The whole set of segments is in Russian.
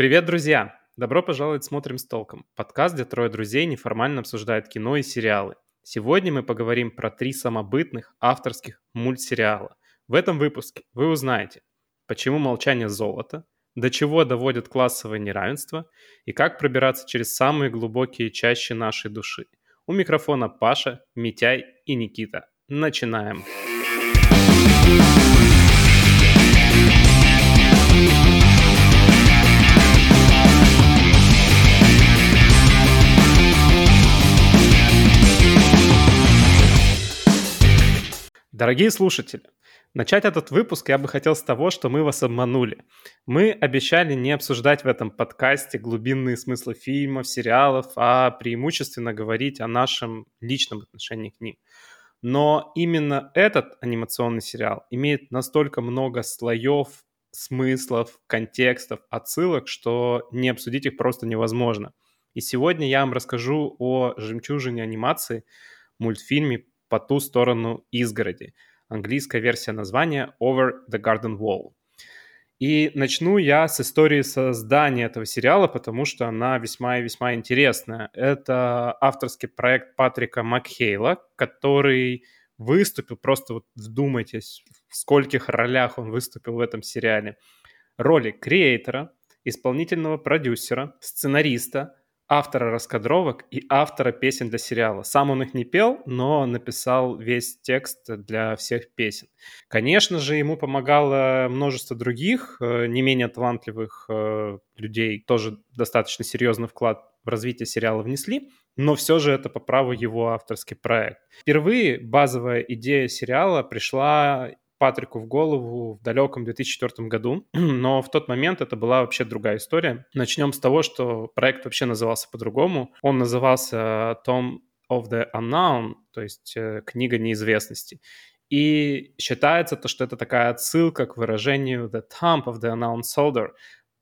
Привет, друзья! Добро пожаловать в «Смотрим с толком» – подкаст, где трое друзей неформально обсуждают кино и сериалы. Сегодня мы поговорим про три самобытных авторских мультсериала. В этом выпуске вы узнаете, почему молчание золото, до чего доводит классовое неравенство и как пробираться через самые глубокие чащи нашей души. У микрофона Паша, Митяй и Никита. Начинаем! Начинаем! Дорогие слушатели, начать этот выпуск я бы хотел с того, что мы вас обманули. Мы обещали не обсуждать в этом подкасте глубинные смыслы фильмов, сериалов, а преимущественно говорить о нашем личном отношении к ним. Но именно этот анимационный сериал имеет настолько много слоев, смыслов, контекстов, отсылок, что не обсудить их просто невозможно. И сегодня я вам расскажу о жемчужине анимации, мультфильме по ту сторону изгороди. Английская версия названия Over the Garden Wall. И начну я с истории создания этого сериала, потому что она весьма и весьма интересная. Это авторский проект Патрика Макхейла, который выступил, просто вот вдумайтесь, в скольких ролях он выступил в этом сериале. Роли креатора, исполнительного продюсера, сценариста, автора раскадровок и автора песен для сериала. Сам он их не пел, но написал весь текст для всех песен. Конечно же, ему помогало множество других, э, не менее талантливых э, людей, тоже достаточно серьезный вклад в развитие сериала внесли, но все же это по праву его авторский проект. Впервые базовая идея сериала пришла Патрику в голову в далеком 2004 году, но в тот момент это была вообще другая история. Начнем с того, что проект вообще назывался по-другому. Он назывался Tom of the Unknown, то есть э, книга неизвестности. И считается то, что это такая отсылка к выражению The Tomb of the Unknown Soldier,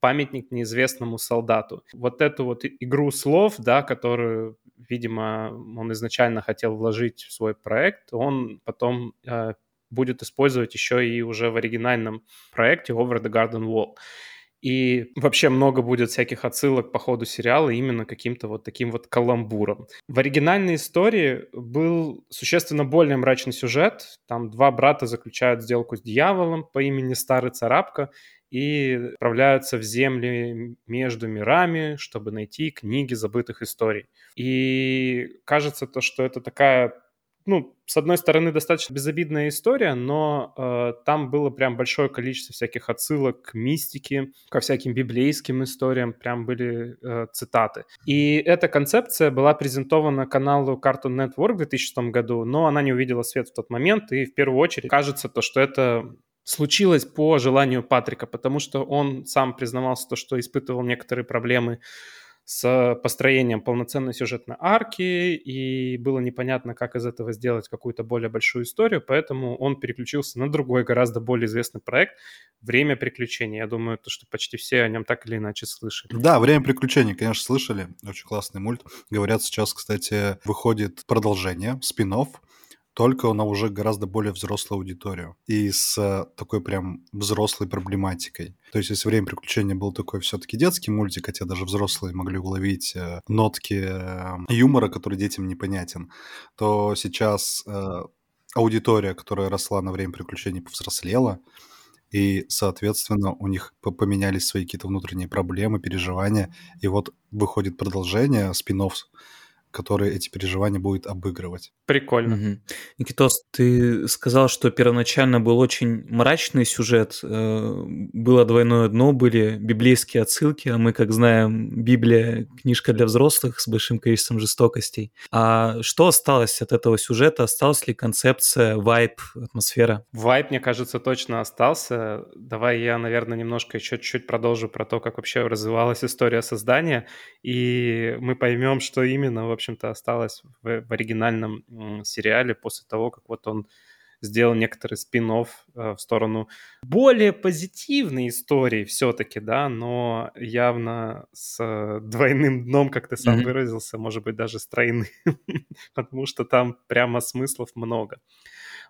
памятник неизвестному солдату. Вот эту вот игру слов, да, которую, видимо, он изначально хотел вложить в свой проект, он потом э, будет использовать еще и уже в оригинальном проекте Over the Garden Wall. И вообще много будет всяких отсылок по ходу сериала именно каким-то вот таким вот каламбуром. В оригинальной истории был существенно более мрачный сюжет. Там два брата заключают сделку с дьяволом по имени Старый Царапка и отправляются в земли между мирами, чтобы найти книги забытых историй. И кажется то, что это такая ну, с одной стороны, достаточно безобидная история, но э, там было прям большое количество всяких отсылок к мистике, ко всяким библейским историям, прям были э, цитаты. И эта концепция была презентована каналу Cartoon Network в 2006 году, но она не увидела свет в тот момент, и в первую очередь кажется то, что это случилось по желанию Патрика, потому что он сам признавался то, что испытывал некоторые проблемы с построением полноценной сюжетной арки, и было непонятно, как из этого сделать какую-то более большую историю, поэтому он переключился на другой, гораздо более известный проект «Время приключений». Я думаю, то, что почти все о нем так или иначе слышали. Да, «Время приключений», конечно, слышали. Очень классный мульт. Говорят, сейчас, кстати, выходит продолжение, спин только на уже гораздо более взрослую аудиторию и с э, такой прям взрослой проблематикой. То есть, если «Время приключения» был такой все-таки детский мультик, хотя даже взрослые могли уловить э, нотки э, юмора, который детям непонятен, то сейчас аудитория, которая росла на «Время приключений», повзрослела, и, соответственно, у них поменялись свои какие-то внутренние проблемы, переживания, и вот выходит продолжение, спин который эти переживания будет обыгрывать. Прикольно. Угу. Никитос, ты сказал, что первоначально был очень мрачный сюжет, э, было двойное дно, были библейские отсылки, а мы, как знаем, Библия — книжка для взрослых с большим количеством жестокостей. А что осталось от этого сюжета? Осталась ли концепция, вайб, атмосфера? Вайб, мне кажется, точно остался. Давай я, наверное, немножко еще чуть-чуть продолжу про то, как вообще развивалась история создания, и мы поймем, что именно, общем-то, осталось в, в оригинальном сериале после того, как вот он сделал некоторый спин э, в сторону более позитивной истории все-таки, да, но явно с двойным дном, как ты сам mm-hmm. выразился, может быть, даже с тройным, потому что там прямо смыслов много.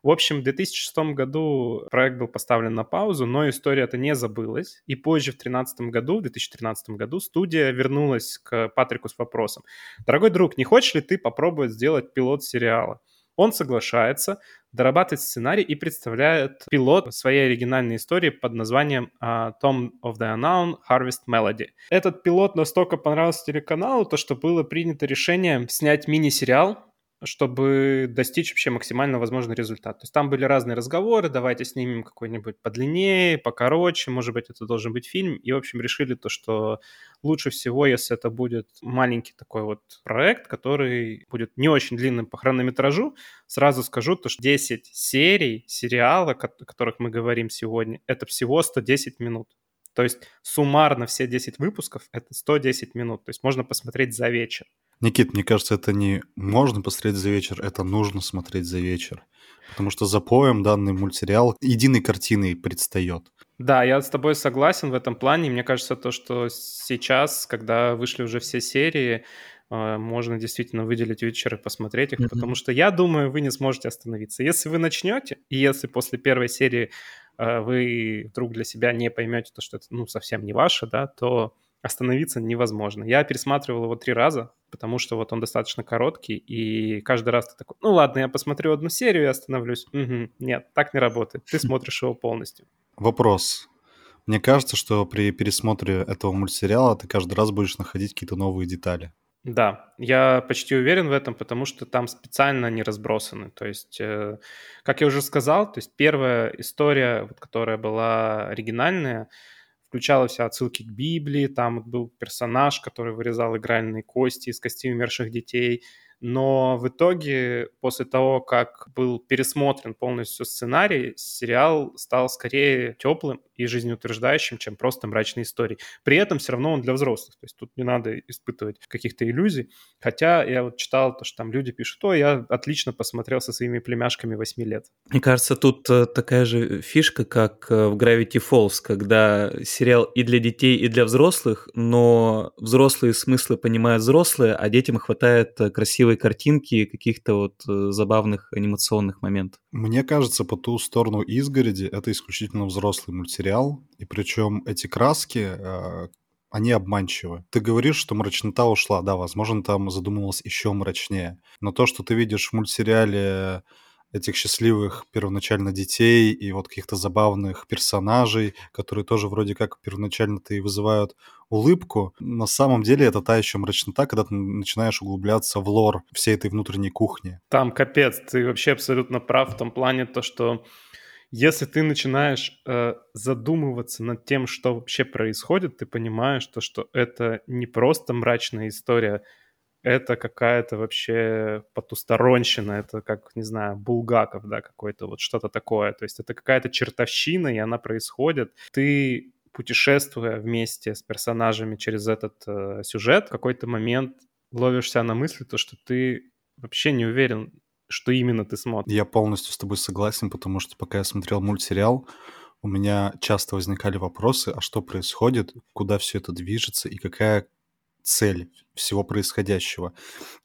В общем, в 2006 году проект был поставлен на паузу, но история это не забылась. И позже, в 2013 году, в 2013 году, студия вернулась к Патрику с вопросом. Дорогой друг, не хочешь ли ты попробовать сделать пилот сериала? Он соглашается, дорабатывает сценарий и представляет пилот своей оригинальной истории под названием uh, Tom of the Unknown Harvest Melody. Этот пилот настолько понравился телеканалу, то что было принято решение снять мини-сериал чтобы достичь вообще максимально возможный результат. То есть там были разные разговоры, давайте снимем какой-нибудь подлиннее, покороче, может быть, это должен быть фильм. И, в общем, решили то, что лучше всего, если это будет маленький такой вот проект, который будет не очень длинным по хронометражу. Сразу скажу то, что 10 серий сериала, о которых мы говорим сегодня, это всего 110 минут. То есть суммарно все 10 выпусков — это 110 минут. То есть можно посмотреть за вечер. Никит, мне кажется, это не можно посмотреть за вечер, это нужно смотреть за вечер. Потому что за поем данный мультсериал единой картиной предстает. Да, я с тобой согласен в этом плане. Мне кажется, то, что сейчас, когда вышли уже все серии, э, можно действительно выделить вечер и посмотреть их, mm-hmm. потому что я думаю, вы не сможете остановиться. Если вы начнете, и если после первой серии э, вы вдруг для себя не поймете то, что это ну, совсем не ваше, да, то остановиться невозможно. Я пересматривал его три раза, потому что вот он достаточно короткий, и каждый раз ты такой, ну ладно, я посмотрю одну серию и остановлюсь. Угу, нет, так не работает. Ты смотришь его полностью. Вопрос. Мне кажется, что при пересмотре этого мультсериала ты каждый раз будешь находить какие-то новые детали. Да, я почти уверен в этом, потому что там специально не разбросаны. То есть, э, как я уже сказал, то есть первая история, вот, которая была оригинальная, включала вся отсылки к Библии, там был персонаж, который вырезал игральные кости из костей умерших детей, но в итоге, после того, как был пересмотрен полностью сценарий, сериал стал скорее теплым и жизнеутверждающим, чем просто мрачной историей. При этом все равно он для взрослых, то есть тут не надо испытывать каких-то иллюзий. Хотя я вот читал то, что там люди пишут, о, я отлично посмотрел со своими племяшками 8 лет. Мне кажется, тут э, такая же фишка, как э, в Gravity Falls, когда сериал и для детей, и для взрослых, но взрослые смыслы понимают взрослые, а детям хватает э, красивой картинки каких-то вот забавных анимационных моментов. Мне кажется, по ту сторону изгороди это исключительно взрослый мультсериал и причем эти краски, э, они обманчивы. Ты говоришь, что мрачнота ушла, да, возможно, там задумывалось еще мрачнее. Но то, что ты видишь в мультсериале этих счастливых первоначально детей и вот каких-то забавных персонажей, которые тоже вроде как первоначально-то и вызывают улыбку. На самом деле это та еще мрачнота, когда ты начинаешь углубляться в лор всей этой внутренней кухни. Там капец, ты вообще абсолютно прав в том плане, то, что если ты начинаешь э, задумываться над тем, что вообще происходит, ты понимаешь, то, что это не просто мрачная история, это какая-то вообще потусторонщина, это как, не знаю, Булгаков, да, какой-то вот что-то такое. То есть это какая-то чертовщина, и она происходит. Ты, путешествуя вместе с персонажами через этот э, сюжет, в какой-то момент ловишься на мысли, то, что ты вообще не уверен, что именно ты смотришь. Я полностью с тобой согласен, потому что пока я смотрел мультсериал, у меня часто возникали вопросы, а что происходит, куда все это движется и какая цель всего происходящего.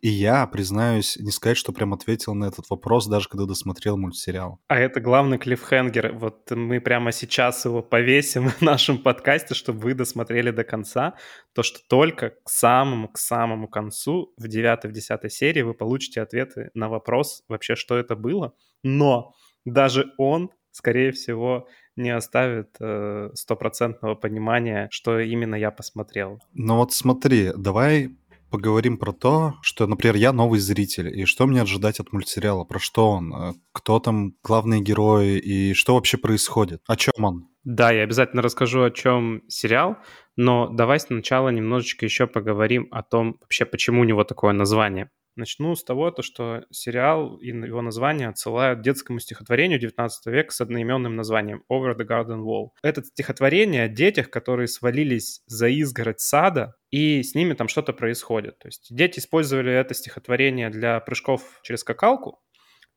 И я, признаюсь, не сказать, что прям ответил на этот вопрос, даже когда досмотрел мультсериал. А это главный клиффхенгер. Вот мы прямо сейчас его повесим в нашем подкасте, чтобы вы досмотрели до конца. То, что только к самому, к самому концу, в девятой, в десятой серии вы получите ответы на вопрос вообще, что это было. Но даже он, скорее всего, не оставит э, стопроцентного понимания, что именно я посмотрел. Ну вот смотри, давай поговорим про то, что, например, я новый зритель, и что мне ожидать от мультсериала, про что он, э, кто там главные герои и что вообще происходит, о чем он. Да, я обязательно расскажу, о чем сериал, но давай сначала немножечко еще поговорим о том, вообще, почему у него такое название. Начну с того, то, что сериал и его название отсылают детскому стихотворению 19 века с одноименным названием «Over the Garden Wall». Это стихотворение о детях, которые свалились за изгородь сада, и с ними там что-то происходит. То есть дети использовали это стихотворение для прыжков через скакалку,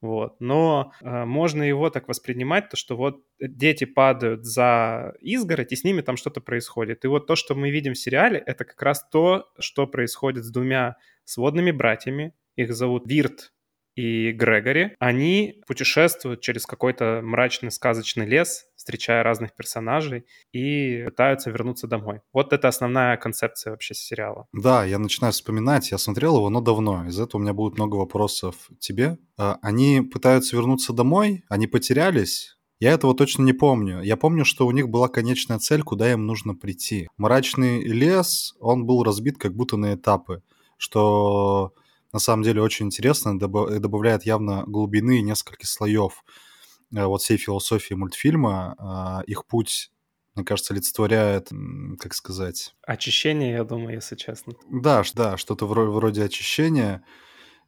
вот. Но э, можно его так воспринимать, то что вот дети падают за изгородь, и с ними там что-то происходит. И вот то, что мы видим в сериале, это как раз то, что происходит с двумя сводными братьями. Их зовут Вирт и Грегори, они путешествуют через какой-то мрачный сказочный лес, встречая разных персонажей и пытаются вернуться домой. Вот это основная концепция вообще сериала. Да, я начинаю вспоминать, я смотрел его, но давно. Из этого у меня будет много вопросов тебе. А, они пытаются вернуться домой, они потерялись, я этого точно не помню. Я помню, что у них была конечная цель, куда им нужно прийти. Мрачный лес, он был разбит как будто на этапы, что на самом деле очень интересно, добавляет явно глубины и нескольких слоев э, вот всей философии мультфильма. А, их путь мне кажется, олицетворяет, как сказать... Очищение, я думаю, если честно. Да, да, что-то вроде очищения.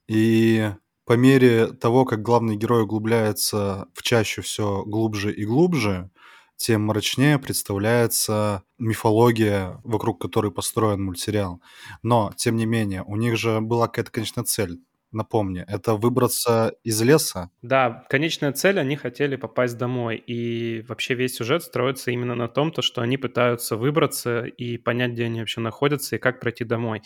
И по мере того, как главный герой углубляется в чаще все глубже и глубже, тем мрачнее представляется мифология, вокруг которой построен мультсериал. Но, тем не менее, у них же была какая-то, конечно, цель. Напомни, это выбраться из леса? Да, конечная цель, они хотели попасть домой. И вообще весь сюжет строится именно на том, то, что они пытаются выбраться и понять, где они вообще находятся и как пройти домой.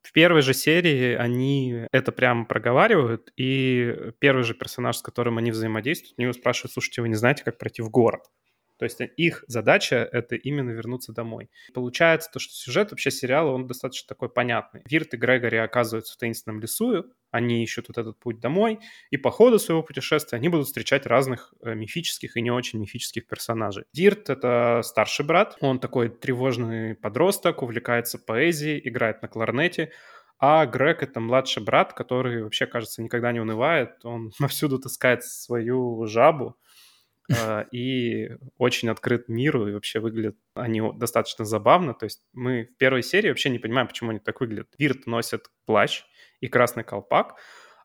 В первой же серии они это прямо проговаривают, и первый же персонаж, с которым они взаимодействуют, у него спрашивают, слушайте, вы не знаете, как пройти в город? То есть их задача — это именно вернуться домой. Получается то, что сюжет вообще сериала, он достаточно такой понятный. Вирт и Грегори оказываются в таинственном лесу, они ищут вот этот путь домой, и по ходу своего путешествия они будут встречать разных э, мифических и не очень мифических персонажей. Вирт — это старший брат, он такой тревожный подросток, увлекается поэзией, играет на кларнете, а Грег — это младший брат, который вообще, кажется, никогда не унывает. Он повсюду таскает свою жабу, и очень открыт миру, и вообще выглядят они достаточно забавно. То есть мы в первой серии вообще не понимаем, почему они так выглядят. Вирт носит плащ и красный колпак,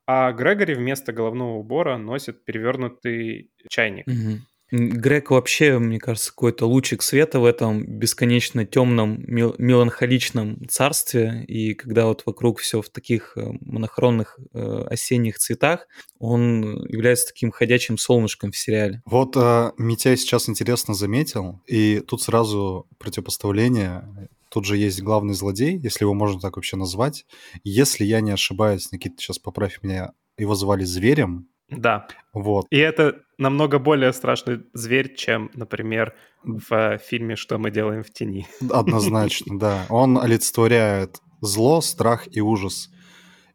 а Грегори вместо головного убора носит перевернутый чайник. Угу. Грег вообще, мне кажется, какой-то лучик света в этом бесконечно темном, мел- меланхоличном царстве. И когда вот вокруг все в таких э, монохронных э, осенних цветах, он является таким ходячим солнышком в сериале. Вот э, Митяй сейчас интересно заметил, и тут сразу противопоставление. Тут же есть главный злодей, если его можно так вообще назвать. Если я не ошибаюсь, Никита, сейчас поправь меня, его звали Зверем, да. Вот. И это намного более страшный зверь, чем, например, в фильме «Что мы делаем в тени». Однозначно, да. Он олицетворяет зло, страх и ужас.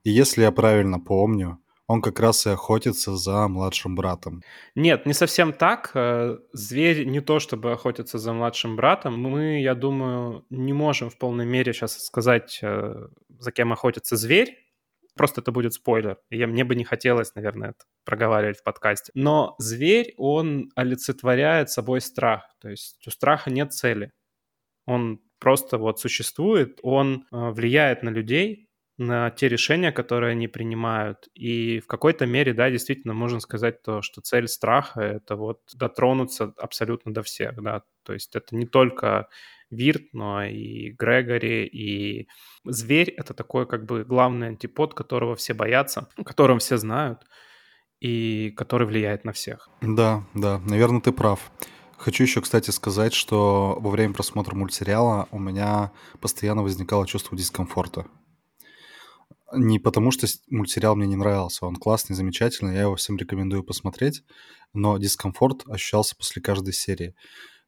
И если я правильно помню, он как раз и охотится за младшим братом. Нет, не совсем так. Э, зверь не то чтобы охотится за младшим братом. Мы, я думаю, не можем в полной мере сейчас сказать, э, за кем охотится зверь. Просто это будет спойлер. И мне бы не хотелось, наверное, это проговаривать в подкасте. Но зверь, он олицетворяет собой страх. То есть у страха нет цели. Он просто вот существует, он э, влияет на людей, на те решения, которые они принимают. И в какой-то мере, да, действительно, можно сказать то, что цель страха — это вот дотронуться абсолютно до всех, да. То есть это не только Вирт, но и Грегори, и Зверь — это такой как бы главный антипод, которого все боятся, о котором все знают и который влияет на всех. Да, да, наверное, ты прав. Хочу еще, кстати, сказать, что во время просмотра мультсериала у меня постоянно возникало чувство дискомфорта. Не потому, что мультсериал мне не нравился, он классный, замечательный, я его всем рекомендую посмотреть, но дискомфорт ощущался после каждой серии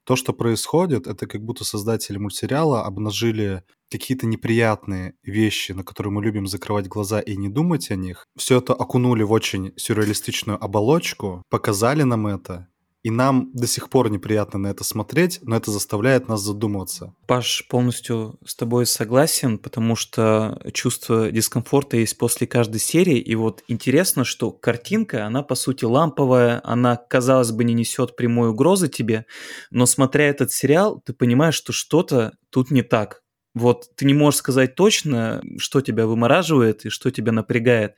то, что происходит, это как будто создатели мультсериала обнажили какие-то неприятные вещи, на которые мы любим закрывать глаза и не думать о них. Все это окунули в очень сюрреалистичную оболочку, показали нам это, и нам до сих пор неприятно на это смотреть, но это заставляет нас задумываться. Паш, полностью с тобой согласен, потому что чувство дискомфорта есть после каждой серии. И вот интересно, что картинка, она по сути ламповая, она, казалось бы, не несет прямой угрозы тебе, но смотря этот сериал, ты понимаешь, что что-то тут не так. Вот ты не можешь сказать точно, что тебя вымораживает и что тебя напрягает,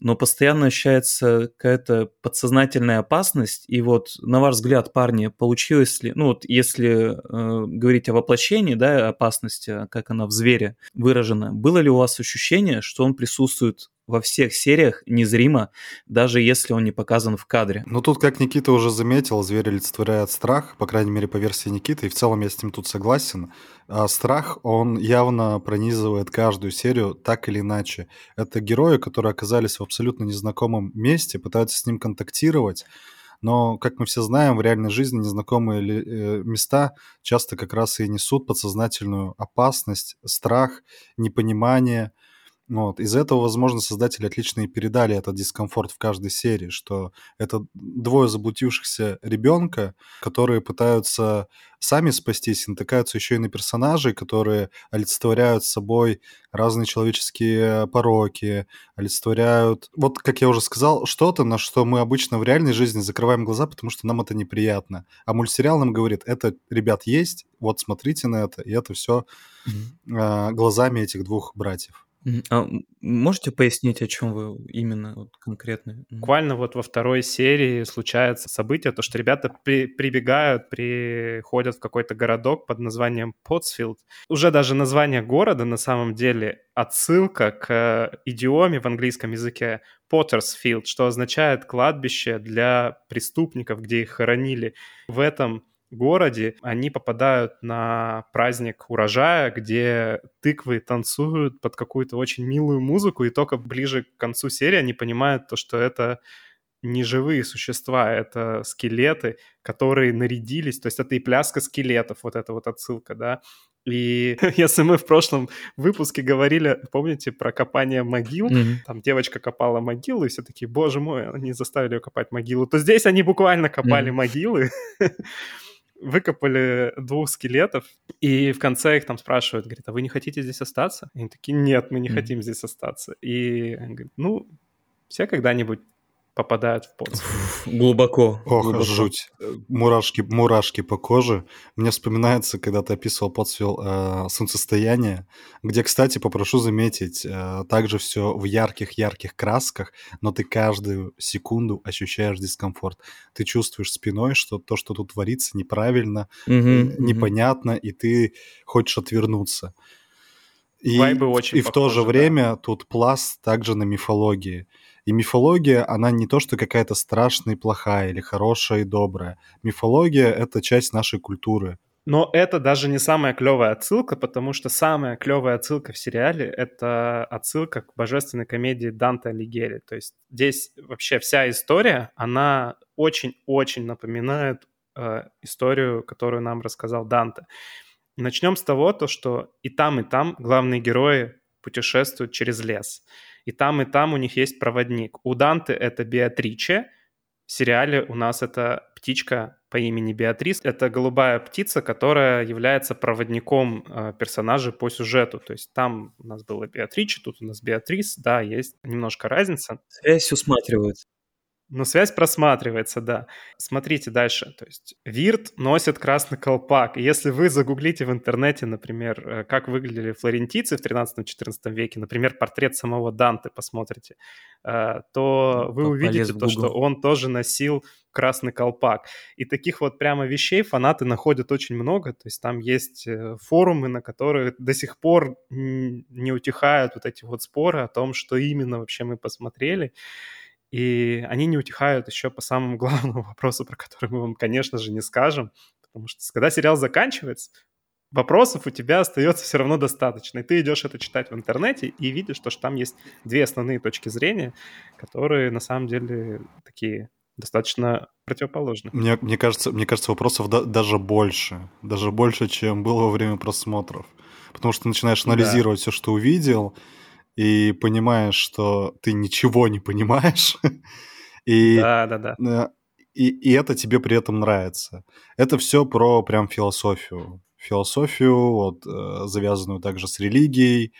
но постоянно ощущается какая-то подсознательная опасность. И вот, на ваш взгляд, парни, получилось ли, ну вот если э, говорить о воплощении, да, опасности, как она в звере выражена, было ли у вас ощущение, что он присутствует во всех сериях незримо, даже если он не показан в кадре. Ну тут, как Никита уже заметил, зверь олицетворяет страх, по крайней мере, по версии Никиты, и в целом я с ним тут согласен. А страх, он явно пронизывает каждую серию так или иначе. Это герои, которые оказались в абсолютно незнакомом месте, пытаются с ним контактировать, но, как мы все знаем, в реальной жизни незнакомые э, места часто как раз и несут подсознательную опасность, страх, непонимание – вот. Из этого, возможно, создатели отлично и передали этот дискомфорт в каждой серии, что это двое заблудившихся ребенка, которые пытаются сами спастись, натыкаются еще и на персонажей, которые олицетворяют собой разные человеческие пороки, олицетворяют, вот как я уже сказал, что-то, на что мы обычно в реальной жизни закрываем глаза, потому что нам это неприятно. А мультсериал нам говорит, это, ребят, есть, вот смотрите на это, и это все mm-hmm. э, глазами этих двух братьев. А можете пояснить, о чем вы именно вот конкретно? Буквально вот во второй серии случается событие, то, что ребята при, прибегают, приходят в какой-то городок под названием Потсфилд. Уже даже название города на самом деле отсылка к идиоме в английском языке Pottersfield, что означает кладбище для преступников, где их хоронили. В этом городе, они попадают на праздник урожая, где тыквы танцуют под какую-то очень милую музыку, и только ближе к концу серии они понимают то, что это не живые существа, это скелеты, которые нарядились, то есть это и пляска скелетов, вот эта вот отсылка, да, и если мы в прошлом выпуске говорили, помните, про копание могил, mm-hmm. там девочка копала могилу, и все таки боже мой, они заставили ее копать могилу, то здесь они буквально копали mm-hmm. могилы, выкопали двух скелетов, и в конце их там спрашивают, говорит, а вы не хотите здесь остаться? И они такие, нет, мы не mm-hmm. хотим здесь остаться. И он говорит, ну, все когда-нибудь попадают в пот. Глубоко. Ох, глубоко. жуть. Мурашки, мурашки по коже. Мне вспоминается, когда ты описывал подсвел э, солнцестояние, где, кстати, попрошу заметить, э, также все в ярких-ярких красках, но ты каждую секунду ощущаешь дискомфорт. Ты чувствуешь спиной, что то, что тут творится, неправильно, угу, непонятно, угу. и ты хочешь отвернуться. И, Вайбы очень и в то же да. время тут пласт также на мифологии. И мифология, она не то, что какая-то страшная и плохая, или хорошая и добрая. Мифология — это часть нашей культуры. Но это даже не самая клевая отсылка, потому что самая клевая отсылка в сериале — это отсылка к божественной комедии Данте Алигьери. То есть здесь вообще вся история, она очень-очень напоминает э, историю, которую нам рассказал Данте. Начнем с того, то, что и там, и там главные герои путешествуют через лес и там, и там у них есть проводник. У Данте это Беатриче, в сериале у нас это птичка по имени Беатрис. Это голубая птица, которая является проводником э, персонажа по сюжету. То есть там у нас было Беатриче, тут у нас Беатрис. Да, есть немножко разница. Связь усматривается. Но связь просматривается, да. Смотрите дальше. То есть Вирт носит красный колпак. И если вы загуглите в интернете, например, э, как выглядели флорентийцы в 13-14 веке, например, портрет самого Данте посмотрите, э, то вы увидите то, что он тоже носил красный колпак. И таких вот прямо вещей фанаты находят очень много. То есть там есть э, форумы, на которые до сих пор не утихают вот эти вот споры о том, что именно вообще мы посмотрели. И они не утихают еще по самому главному вопросу, про который мы вам, конечно же, не скажем, потому что когда сериал заканчивается, вопросов у тебя остается все равно достаточно. И ты идешь это читать в интернете и видишь, что, там есть две основные точки зрения, которые на самом деле такие достаточно противоположны. Мне, мне, кажется, мне кажется, вопросов да, даже больше. Даже больше, чем было во время просмотров. Потому что ты начинаешь анализировать да. все, что увидел, и понимаешь, что ты ничего не понимаешь. и, да, да, да. Э, и, и это тебе при этом нравится. Это все про прям философию. Философию, вот, э, завязанную также с религией.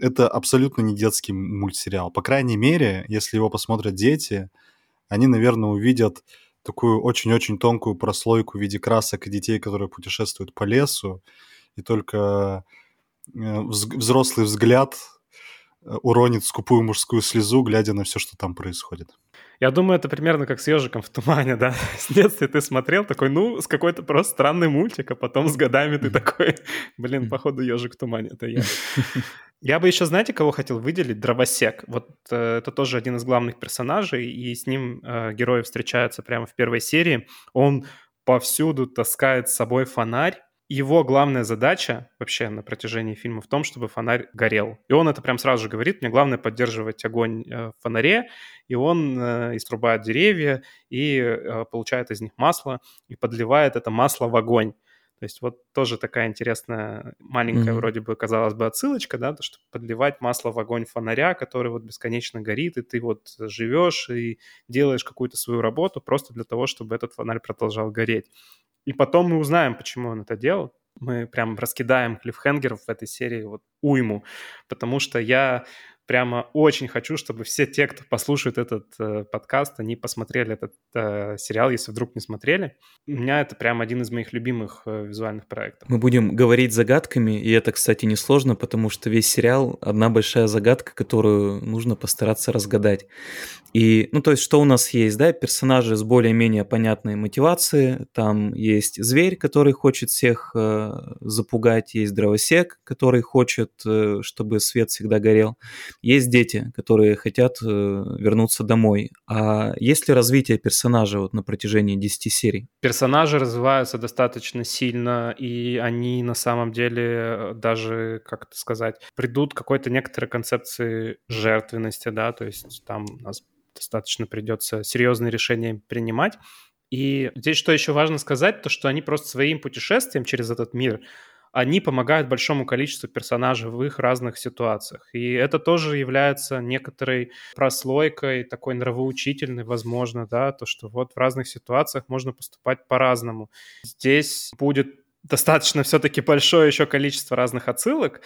Это абсолютно не детский мультсериал. По крайней мере, если его посмотрят дети, они, наверное, увидят такую очень-очень тонкую прослойку в виде красок и детей, которые путешествуют по лесу, и только э, взрослый взгляд уронит скупую мужскую слезу, глядя на все, что там происходит. Я думаю, это примерно как с ежиком в тумане, да? С детства ты смотрел такой, ну, с какой-то просто странный мультик, а потом с годами ты такой, блин, походу ежик в тумане, это я. Я бы еще, знаете, кого хотел выделить? Дровосек. Вот э, это тоже один из главных персонажей, и с ним э, герои встречаются прямо в первой серии. Он повсюду таскает с собой фонарь, его главная задача вообще на протяжении фильма в том, чтобы фонарь горел. И он это прям сразу же говорит, мне главное поддерживать огонь э, в фонаре, и он э, иструбает деревья и э, получает из них масло и подливает это масло в огонь. То есть вот тоже такая интересная, маленькая mm-hmm. вроде бы, казалось бы, отсылочка, да, то, что подливать масло в огонь фонаря, который вот бесконечно горит, и ты вот живешь и делаешь какую-то свою работу просто для того, чтобы этот фонарь продолжал гореть. И потом мы узнаем, почему он это делал. Мы прям раскидаем клиффхенгеров в этой серии вот уйму, потому что я прямо очень хочу, чтобы все те, кто послушает этот э, подкаст, они посмотрели этот э, сериал, если вдруг не смотрели. У меня это прям один из моих любимых э, визуальных проектов. Мы будем говорить загадками, и это, кстати, несложно, потому что весь сериал — одна большая загадка, которую нужно постараться разгадать. И, ну, то есть, что у нас есть, да, персонажи с более-менее понятной мотивацией, там есть зверь, который хочет всех э, запугать, есть дровосек, который хочет, э, чтобы свет всегда горел, есть дети, которые хотят э, вернуться домой. А есть ли развитие персонажа вот на протяжении 10 серий? Персонажи развиваются достаточно сильно, и они на самом деле э, даже, как это сказать, придут к какой-то некоторой концепции жертвенности, да, то есть там у нас достаточно придется серьезные решения принимать. И здесь что еще важно сказать, то что они просто своим путешествием через этот мир они помогают большому количеству персонажей в их разных ситуациях. И это тоже является некоторой прослойкой, такой нравоучительной, возможно, да, то, что вот в разных ситуациях можно поступать по-разному. Здесь будет достаточно все-таки большое еще количество разных отсылок,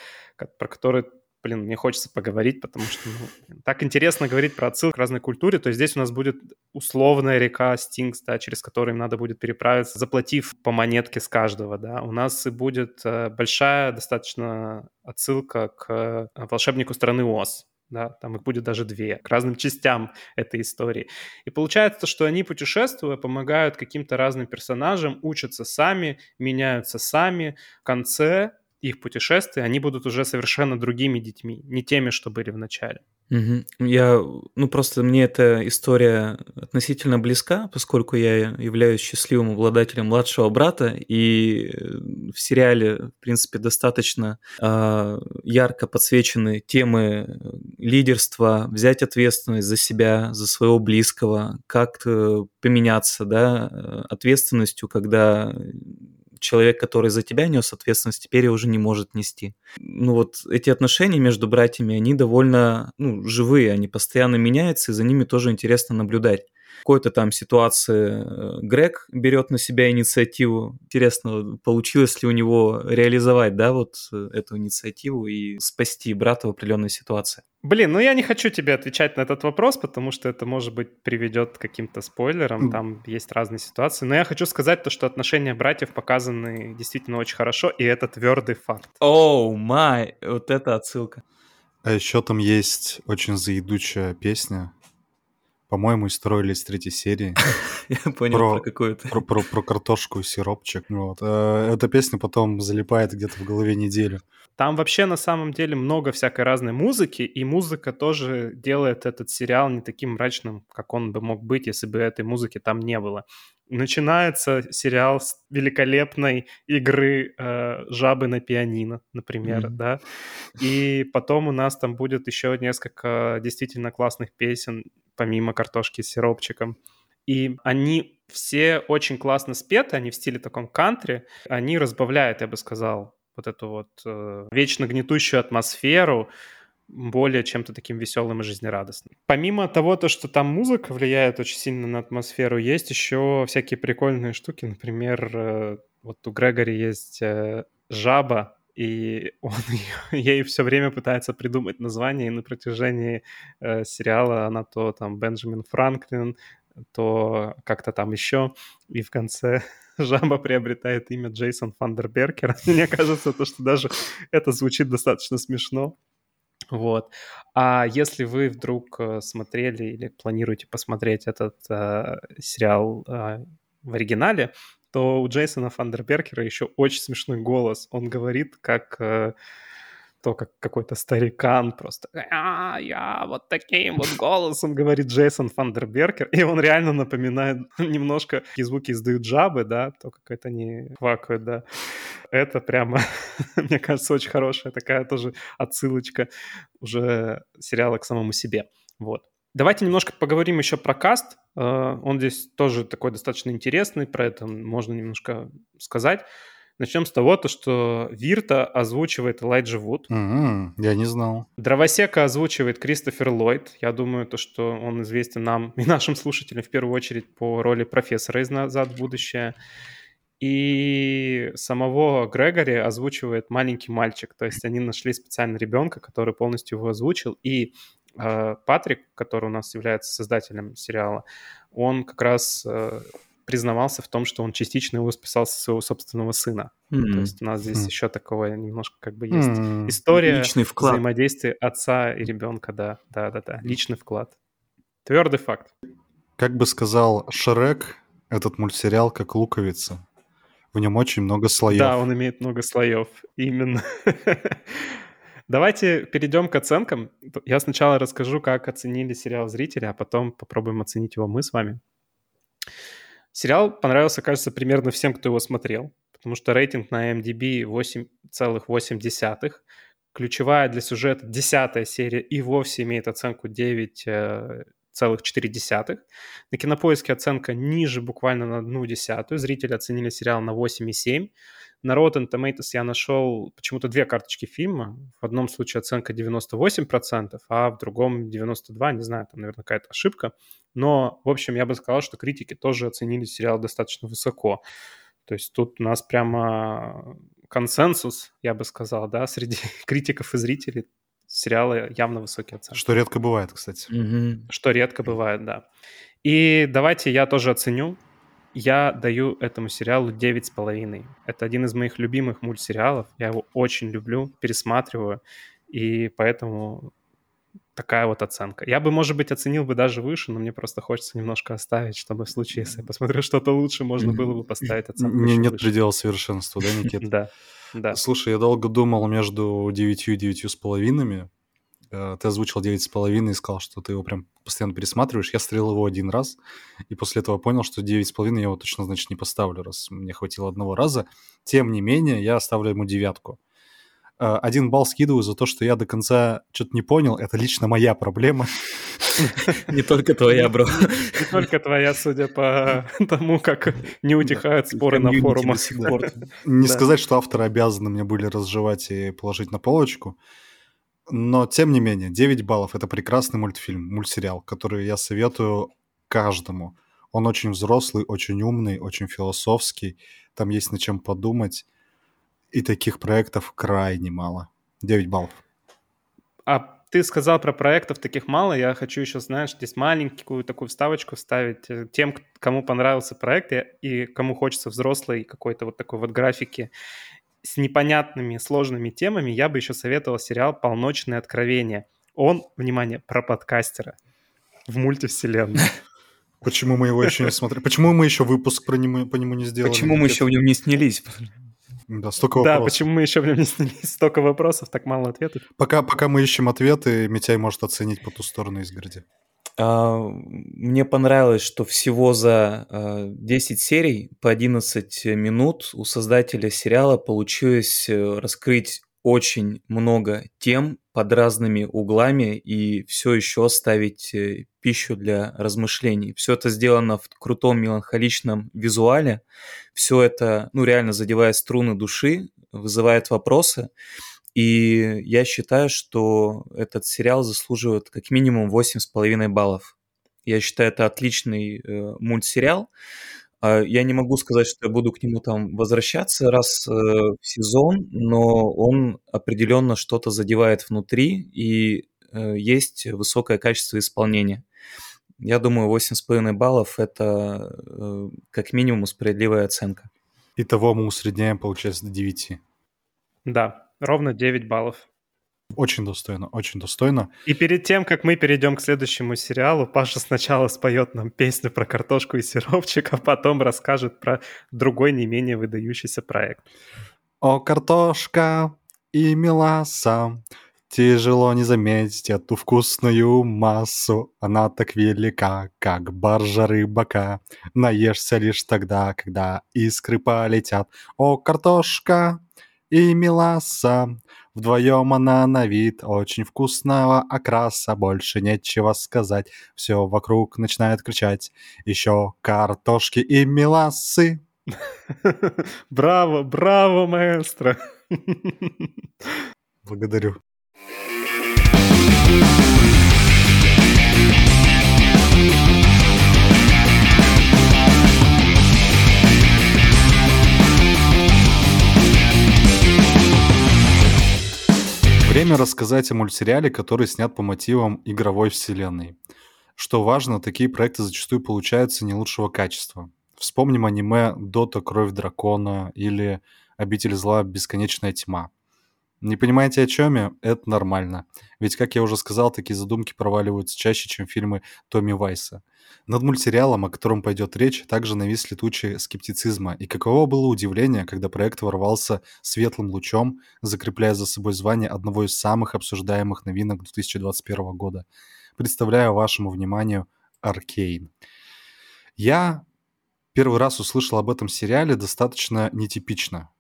про которые блин, мне хочется поговорить, потому что ну, так интересно говорить про отсылки к разной культуре. То есть здесь у нас будет условная река Стингс, да, через которую им надо будет переправиться, заплатив по монетке с каждого, да. У нас и будет э, большая достаточно отсылка к э, волшебнику страны Оз, да, там их будет даже две, к разным частям этой истории. И получается, что они, путешествуя, помогают каким-то разным персонажам, учатся сами, меняются сами. В конце их путешествия, они будут уже совершенно другими детьми, не теми, что были в начале. Угу. Я, ну просто мне эта история относительно близка, поскольку я являюсь счастливым обладателем младшего брата, и в сериале, в принципе, достаточно э, ярко подсвечены темы лидерства, взять ответственность за себя, за своего близкого, как поменяться, да, ответственностью, когда человек, который за тебя нес ответственность, теперь уже не может нести. Ну вот эти отношения между братьями, они довольно ну, живые, они постоянно меняются, и за ними тоже интересно наблюдать какой-то там ситуации э, Грег берет на себя инициативу. Интересно, получилось ли у него реализовать, да, вот э, эту инициативу и спасти брата в определенной ситуации? Блин, ну я не хочу тебе отвечать на этот вопрос, потому что это, может быть, приведет к каким-то спойлерам, там есть разные ситуации. Но я хочу сказать то, что отношения братьев показаны действительно очень хорошо, и это твердый факт. Оу, oh май, вот это отсылка. А еще там есть очень заедучая песня, по-моему, из второй или из третьей серии. Я понял про, про какую-то. Про, про, про картошку и сиропчик. Вот. Э, эта песня потом залипает где-то в голове неделю. Там вообще на самом деле много всякой разной музыки, и музыка тоже делает этот сериал не таким мрачным, как он бы мог быть, если бы этой музыки там не было. Начинается сериал с великолепной игры э, жабы на пианино, например, mm-hmm. да. И потом у нас там будет еще несколько действительно классных песен помимо картошки с сиропчиком. И они все очень классно спеты, они в стиле таком кантри. Они разбавляют, я бы сказал, вот эту вот э, вечно гнетущую атмосферу более чем-то таким веселым и жизнерадостным. Помимо того, то, что там музыка влияет очень сильно на атмосферу, есть еще всякие прикольные штуки. Например, э, вот у Грегори есть э, жаба, и он ей все время пытается придумать название, и на протяжении э, сериала она то там Бенджамин Франклин, то как-то там еще, и в конце жаба приобретает имя Джейсон Фандерберкер. Мне кажется, то, что даже это звучит достаточно смешно. Вот. А если вы вдруг э, смотрели или планируете посмотреть этот э, сериал э, в оригинале, то у Джейсона Фандерберкера еще очень смешной голос. Он говорит как... Э, то, как какой-то старикан просто а, я вот таким вот голосом говорит Джейсон Фандерберкер, и он реально напоминает немножко, какие звуки издают жабы, да, то, как это не квакают, да. Это прямо, мне кажется, очень хорошая такая тоже отсылочка уже сериала к самому себе. Вот. Давайте немножко поговорим еще про каст. Э, он здесь тоже такой достаточно интересный, про это можно немножко сказать. Начнем с того, то, что Вирта озвучивает Элайджа Вуд. Mm-hmm, я не знал. Дровосека озвучивает Кристофер Ллойд. Я думаю, то, что он известен нам и нашим слушателям в первую очередь по роли профессора из «Назад в будущее». И самого Грегори озвучивает маленький мальчик. То есть они нашли специально ребенка, который полностью его озвучил. И э, Патрик, который у нас является создателем сериала, он как раз э, признавался в том, что он частично его списал со своего собственного сына. Mm-hmm. То есть у нас здесь mm-hmm. еще такого немножко как бы есть mm-hmm. история Личный вклад. взаимодействия отца и ребенка, да, да, да, да, личный вклад. Твердый факт. Как бы сказал Шрек, этот мультсериал как луковица. В нем очень много слоев. Да, он имеет много слоев, именно. Давайте перейдем к оценкам. Я сначала расскажу, как оценили сериал зрители, а потом попробуем оценить его мы с вами. Сериал понравился, кажется, примерно всем, кто его смотрел, потому что рейтинг на MDB 8,8. Ключевая для сюжета десятая серия и вовсе имеет оценку 9 7,4. На кинопоиске оценка ниже буквально на одну десятую. Зрители оценили сериал на 8,7. На Rotten Tomatoes я нашел почему-то две карточки фильма. В одном случае оценка 98%, а в другом 92%. Не знаю, там, наверное, какая-то ошибка. Но, в общем, я бы сказал, что критики тоже оценили сериал достаточно высоко. То есть тут у нас прямо консенсус, я бы сказал, да, среди критиков и зрителей сериала явно высокие оценки. Что редко бывает, кстати. Mm-hmm. Что редко бывает, да. И давайте я тоже оценю я даю этому сериалу 9,5. Это один из моих любимых мультсериалов. Я его очень люблю, пересматриваю. И поэтому такая вот оценка. Я бы, может быть, оценил бы даже выше, но мне просто хочется немножко оставить, чтобы в случае, если я посмотрю что-то лучше, можно было бы поставить оценку. Не, нет выше. предела совершенства, да, Никита? Да, да. Слушай, я долго думал между 9 и 9 с половинами. Э, ты озвучил 9,5 и сказал, что ты его прям постоянно пересматриваешь. Я стрелил его один раз, и после этого понял, что 9,5 я его точно, значит, не поставлю, раз мне хватило одного раза. Тем не менее, я оставлю ему девятку. Э, один балл скидываю за то, что я до конца что-то не понял. Это лично моя проблема. Не только твоя, бро. Не только твоя, судя по тому, как не утихают споры на форумах. Не сказать, что авторы обязаны мне были разжевать и положить на полочку. Но, тем не менее, 9 баллов — это прекрасный мультфильм, мультсериал, который я советую каждому. Он очень взрослый, очень умный, очень философский. Там есть над чем подумать. И таких проектов крайне мало. 9 баллов. А ты сказал про проектов таких мало. Я хочу еще, знаешь, здесь маленькую такую вставочку вставить. Э, тем, кому понравился проект и кому хочется взрослой какой-то вот такой вот графики с непонятными, сложными темами, я бы еще советовал сериал «Полночное откровение». Он, внимание, про подкастера в мультивселенной. Почему мы его еще не смотрели? Почему мы еще выпуск про него, по нему не сделали? Почему мы еще в нем не снялись? Да, столько вопросов. Да, почему мы еще в нем не снялись? Столько вопросов, так мало ответов. Пока, пока мы ищем ответы, Митяй может оценить по ту сторону изгороди. А, мне понравилось, что всего за 10 а, серий по 11 минут у создателя сериала получилось э, раскрыть очень много тем под разными углами и все еще оставить э, пищу для размышлений. Все это сделано в крутом меланхоличном визуале. Все это, ну, реально задевает струны души, вызывает вопросы. И я считаю, что этот сериал заслуживает как минимум 8,5 баллов. Я считаю, это отличный э, мультсериал. Э, я не могу сказать, что я буду к нему там возвращаться раз э, в сезон, но он определенно что-то задевает внутри и э, есть высокое качество исполнения. Я думаю, 8,5 баллов – это э, как минимум справедливая оценка. Итого мы усредняем, получается, до 9. Да, Ровно 9 баллов. Очень достойно, очень достойно. И перед тем, как мы перейдем к следующему сериалу, Паша сначала споет нам песню про картошку и сиропчик, а потом расскажет про другой не менее выдающийся проект. О, картошка, и Миласа. Тяжело не заметить эту вкусную массу. Она так велика, как баржа рыбака. Наешься лишь тогда, когда искры полетят. О, картошка и меласа. Вдвоем она на вид очень вкусного окраса. Больше нечего сказать. Все вокруг начинает кричать. Еще картошки и меласы. Браво, браво, маэстро. Благодарю. Время рассказать о мультсериале, который снят по мотивам игровой вселенной. Что важно, такие проекты зачастую получаются не лучшего качества. Вспомним аниме «Дота. Кровь дракона» или «Обитель зла. Бесконечная тьма». Не понимаете, о чем я? Это нормально. Ведь, как я уже сказал, такие задумки проваливаются чаще, чем фильмы Томми Вайса. Над мультсериалом, о котором пойдет речь, также нависли тучи скептицизма, и каково было удивление, когда проект ворвался светлым лучом, закрепляя за собой звание одного из самых обсуждаемых новинок 2021 года. Представляю вашему вниманию Аркейн. Я первый раз услышал об этом сериале достаточно нетипично.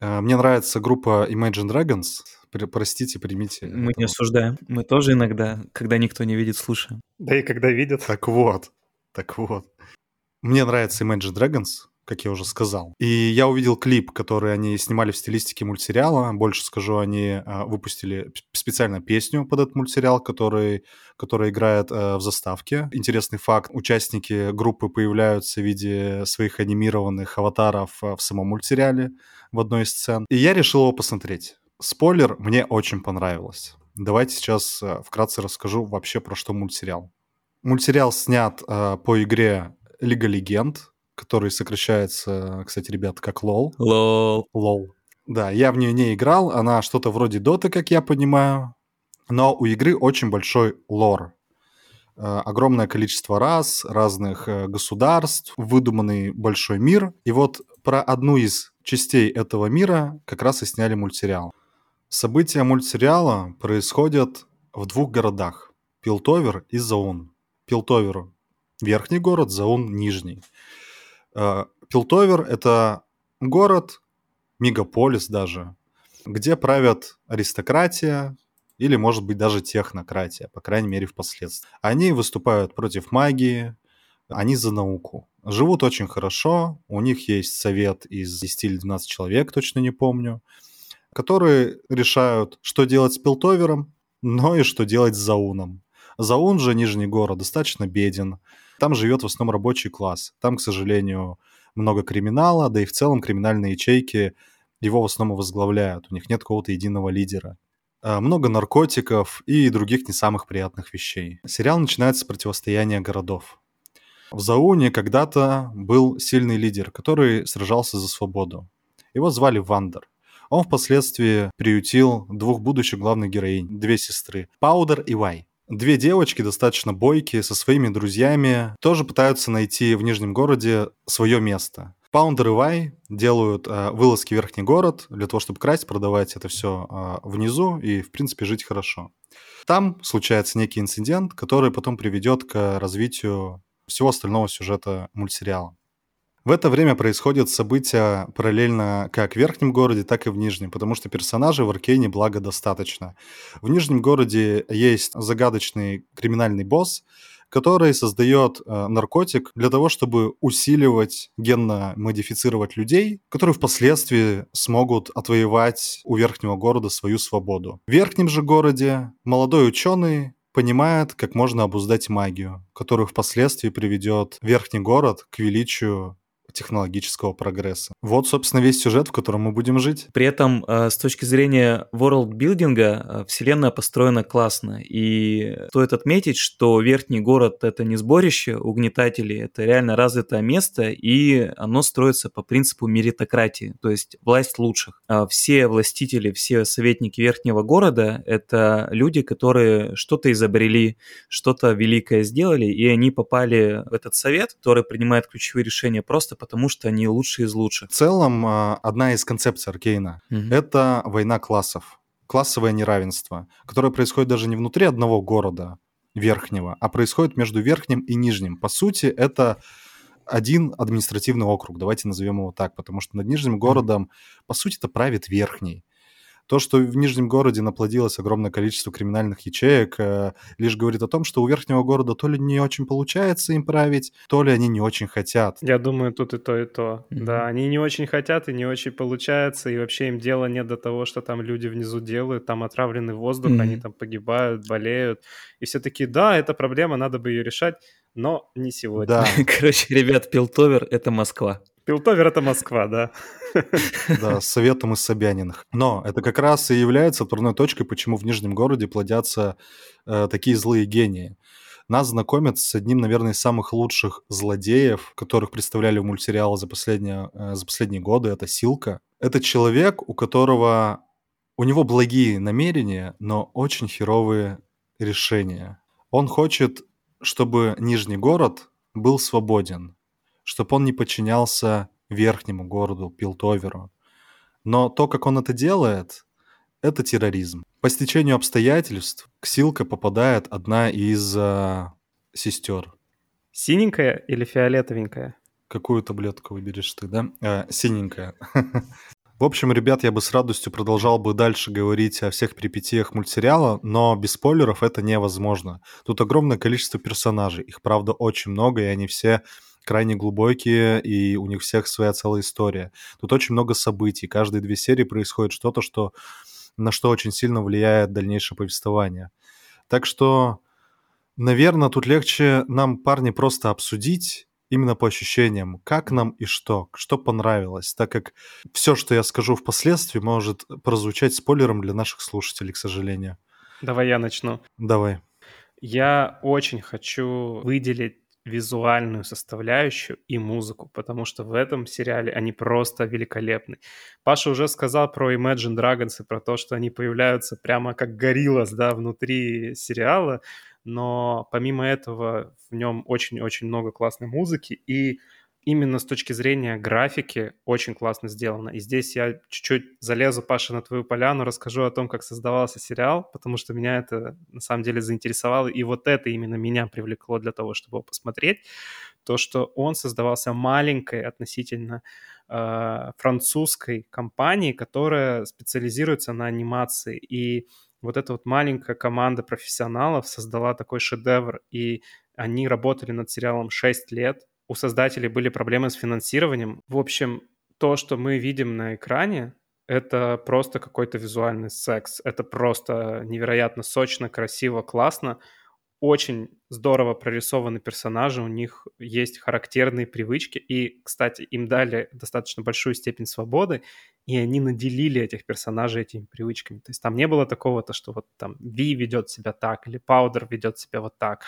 Э, мне нравится группа Imagine Dragons. Простите, примите. Мы не осуждаем. Мы тоже иногда, когда никто не видит, слушаем. Да и когда видят. Так вот, так вот. Мне нравится Imagine Dragons, как я уже сказал. И я увидел клип, который они снимали в стилистике мультсериала. Больше скажу, они а, выпустили специально песню под этот мультсериал, который, который играет а, в заставке. Интересный факт. Участники группы появляются в виде своих анимированных аватаров а, в самом мультсериале в одной из сцен. И я решил его посмотреть. Спойлер, мне очень понравилось. Давайте сейчас э, вкратце расскажу вообще про что мультсериал. Мультсериал снят э, по игре Лига Легенд, который сокращается, кстати, ребят, как LOL. LOL. LOL. Да, я в нее не играл, она что-то вроде Доты, как я понимаю, но у игры очень большой лор. Э, огромное количество рас, разных э, государств, выдуманный большой мир. И вот про одну из частей этого мира как раз и сняли мультсериал. События мультсериала происходят в двух городах – Пилтовер и Заун. Пилтовер – верхний город, Заун – нижний. Э, Пилтовер – это город, мегаполис даже, где правят аристократия или, может быть, даже технократия, по крайней мере, впоследствии. Они выступают против магии, они за науку. Живут очень хорошо, у них есть совет из 10 или 12 человек, точно не помню, которые решают, что делать с Пилтовером, но и что делать с Зауном. Заун же, Нижний город, достаточно беден. Там живет в основном рабочий класс. Там, к сожалению, много криминала, да и в целом криминальные ячейки его в основном возглавляют. У них нет какого-то единого лидера. А, много наркотиков и других не самых приятных вещей. Сериал начинается с противостояния городов. В Зауне когда-то был сильный лидер, который сражался за свободу. Его звали Вандер. Он впоследствии приютил двух будущих главных героинь, две сестры, Паудер и Вай. Две девочки, достаточно бойкие, со своими друзьями, тоже пытаются найти в Нижнем городе свое место. Паудер и Вай делают э, вылазки в верхний город для того, чтобы красть, продавать это все э, внизу и, в принципе, жить хорошо. Там случается некий инцидент, который потом приведет к развитию всего остального сюжета мультсериала. В это время происходят события параллельно как в верхнем городе, так и в нижнем, потому что персонажей в Аркейне благо достаточно. В нижнем городе есть загадочный криминальный босс, который создает э, наркотик для того, чтобы усиливать, генно модифицировать людей, которые впоследствии смогут отвоевать у верхнего города свою свободу. В верхнем же городе молодой ученый понимает, как можно обуздать магию, которую впоследствии приведет верхний город к величию технологического прогресса. Вот, собственно, весь сюжет, в котором мы будем жить. При этом, э, с точки зрения ворлдбилдинга, э, вселенная построена классно. И стоит отметить, что верхний город — это не сборище угнетателей, это реально развитое место, и оно строится по принципу меритократии, то есть власть лучших. А все властители, все советники верхнего города — это люди, которые что-то изобрели, что-то великое сделали, и они попали в этот совет, который принимает ключевые решения просто потому, потому что они лучшие из лучших. В целом, а, одна из концепций Аркейна угу. — это война классов, классовое неравенство, которое происходит даже не внутри одного города верхнего, а происходит между верхним и нижним. По сути, это один административный округ, давайте назовем его так, потому что над нижним городом, по сути, это правит верхний. То, что в Нижнем городе наплодилось огромное количество криминальных ячеек, э, лишь говорит о том, что у Верхнего города то ли не очень получается им править, то ли они не очень хотят. Я думаю, тут и то, и то. Mm-hmm. Да, они не очень хотят и не очень получается, и вообще им дела нет до того, что там люди внизу делают, там отравленный воздух, mm-hmm. они там погибают, болеют. И все таки да, это проблема, надо бы ее решать, но не сегодня. Да. Короче, ребят, Пилтовер — это Москва. Пилтовер — это Москва, да. Да, с советом из Собяниных. Но это как раз и является отправной точкой, почему в Нижнем городе плодятся э, такие злые гении. Нас знакомят с одним, наверное, из самых лучших злодеев, которых представляли в мультсериале за последние, э, за последние годы. Это Силка. Это человек, у которого... У него благие намерения, но очень херовые решения. Он хочет, чтобы Нижний город был свободен, чтобы он не подчинялся верхнему городу Пилтоверу. Но то, как он это делает, это терроризм. По стечению обстоятельств к Силка попадает одна из э, сестер. Синенькая или фиолетовенькая? Какую таблетку выберешь ты, да? Э, синенькая. В общем, ребят, я бы с радостью продолжал бы дальше говорить о всех перипетиях мультсериала, но без спойлеров это невозможно. Тут огромное количество персонажей, их, правда, очень много, и они все крайне глубокие, и у них всех своя целая история. Тут очень много событий. Каждые две серии происходит что-то, что, на что очень сильно влияет дальнейшее повествование. Так что, наверное, тут легче нам, парни, просто обсудить именно по ощущениям, как нам и что, что понравилось, так как все, что я скажу впоследствии, может прозвучать спойлером для наших слушателей, к сожалению. Давай я начну. Давай. Я очень хочу выделить визуальную составляющую и музыку, потому что в этом сериале они просто великолепны. Паша уже сказал про Imagine Dragons и про то, что они появляются прямо как гориллас, да, внутри сериала, но помимо этого в нем очень-очень много классной музыки, и именно с точки зрения графики очень классно сделано. И здесь я чуть-чуть залезу, Паша, на твою поляну, расскажу о том, как создавался сериал, потому что меня это на самом деле заинтересовало, и вот это именно меня привлекло для того, чтобы его посмотреть. То, что он создавался маленькой относительно э, французской компанией, которая специализируется на анимации. И вот эта вот маленькая команда профессионалов создала такой шедевр, и они работали над сериалом 6 лет, у создателей были проблемы с финансированием. В общем, то, что мы видим на экране, это просто какой-то визуальный секс. Это просто невероятно сочно, красиво, классно. Очень здорово прорисованы персонажи, у них есть характерные привычки, и, кстати, им дали достаточно большую степень свободы, и они наделили этих персонажей этими привычками. То есть там не было такого, то, что вот там Ви ведет себя так, или Паудер ведет себя вот так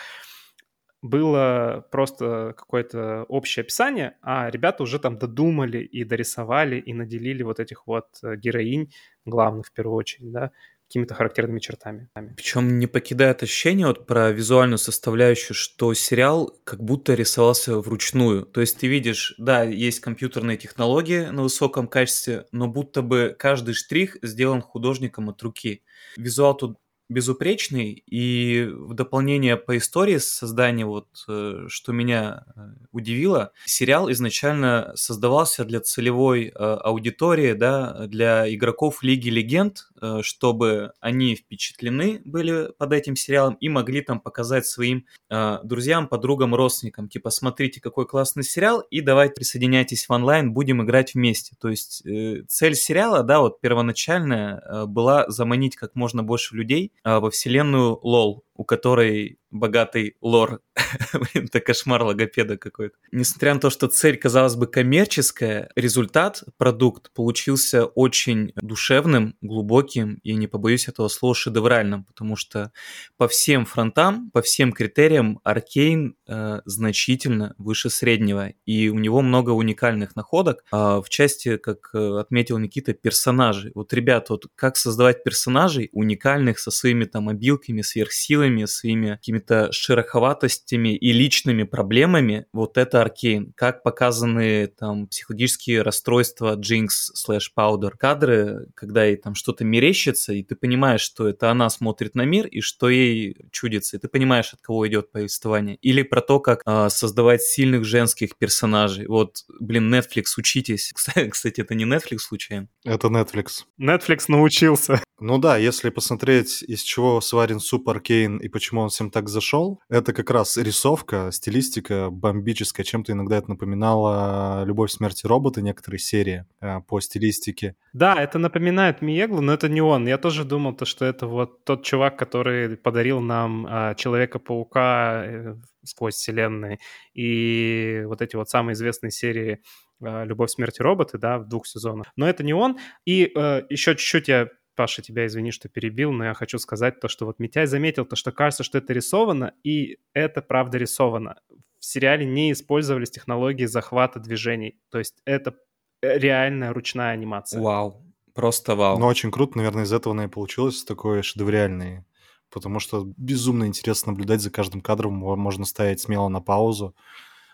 было просто какое-то общее описание, а ребята уже там додумали и дорисовали, и наделили вот этих вот э, героинь, главных в первую очередь, да, какими-то характерными чертами. Причем не покидает ощущение вот про визуальную составляющую, что сериал как будто рисовался вручную. То есть ты видишь, да, есть компьютерные технологии на высоком качестве, но будто бы каждый штрих сделан художником от руки. Визуал тут безупречный, и в дополнение по истории создания, вот э, что меня э, удивило, сериал изначально создавался для целевой э, аудитории, да, для игроков Лиги Легенд, чтобы они впечатлены были под этим сериалом и могли там показать своим друзьям, подругам, родственникам, типа, смотрите, какой классный сериал, и давайте присоединяйтесь в онлайн, будем играть вместе. То есть цель сериала, да, вот первоначальная была заманить как можно больше людей во вселенную Лол, у которой богатый лор. Блин, это кошмар логопеда какой-то. Несмотря на то, что цель, казалось бы, коммерческая, результат, продукт получился очень душевным, глубоким и, не побоюсь этого слова, шедевральным, потому что по всем фронтам, по всем критериям Аркейн э, значительно выше среднего, и у него много уникальных находок. А в части, как э, отметил Никита, персонажей. Вот, ребят, вот как создавать персонажей уникальных со своими там обилками, сверхсилами, проблемами, своими какими-то шероховатостями и личными проблемами, вот это Аркейн. Как показаны там психологические расстройства Джинкс слэш Паудер. Кадры, когда ей там что-то мерещится, и ты понимаешь, что это она смотрит на мир, и что ей чудится, и ты понимаешь, от кого идет повествование. Или про то, как э, создавать сильных женских персонажей. Вот, блин, Netflix, учитесь. Кстати, это не Netflix случайно? Это Netflix. Netflix научился. Ну да, если посмотреть, из чего сварен суп Аркейн и почему он всем так зашел, это как раз рисовка, стилистика бомбическая. Чем-то иногда это напоминало «Любовь, смерть и роботы», некоторые серии э, по стилистике. Да, это напоминает Миеглу, но это не он. Я тоже думал, то, что это вот тот чувак, который подарил нам э, Человека-паука э, сквозь вселенные и вот эти вот самые известные серии э, «Любовь, смерть и роботы», да, в двух сезонах. Но это не он. И э, еще чуть-чуть я Паша, тебя извини, что перебил, но я хочу сказать то, что вот Митяй заметил то, что кажется, что это рисовано, и это правда рисовано. В сериале не использовались технологии захвата движений, то есть это э, реальная ручная анимация. Вау, просто вау. Ну, очень круто, наверное, из этого она и получилось такое шедевральное, потому что безумно интересно наблюдать за каждым кадром, можно стоять смело на паузу,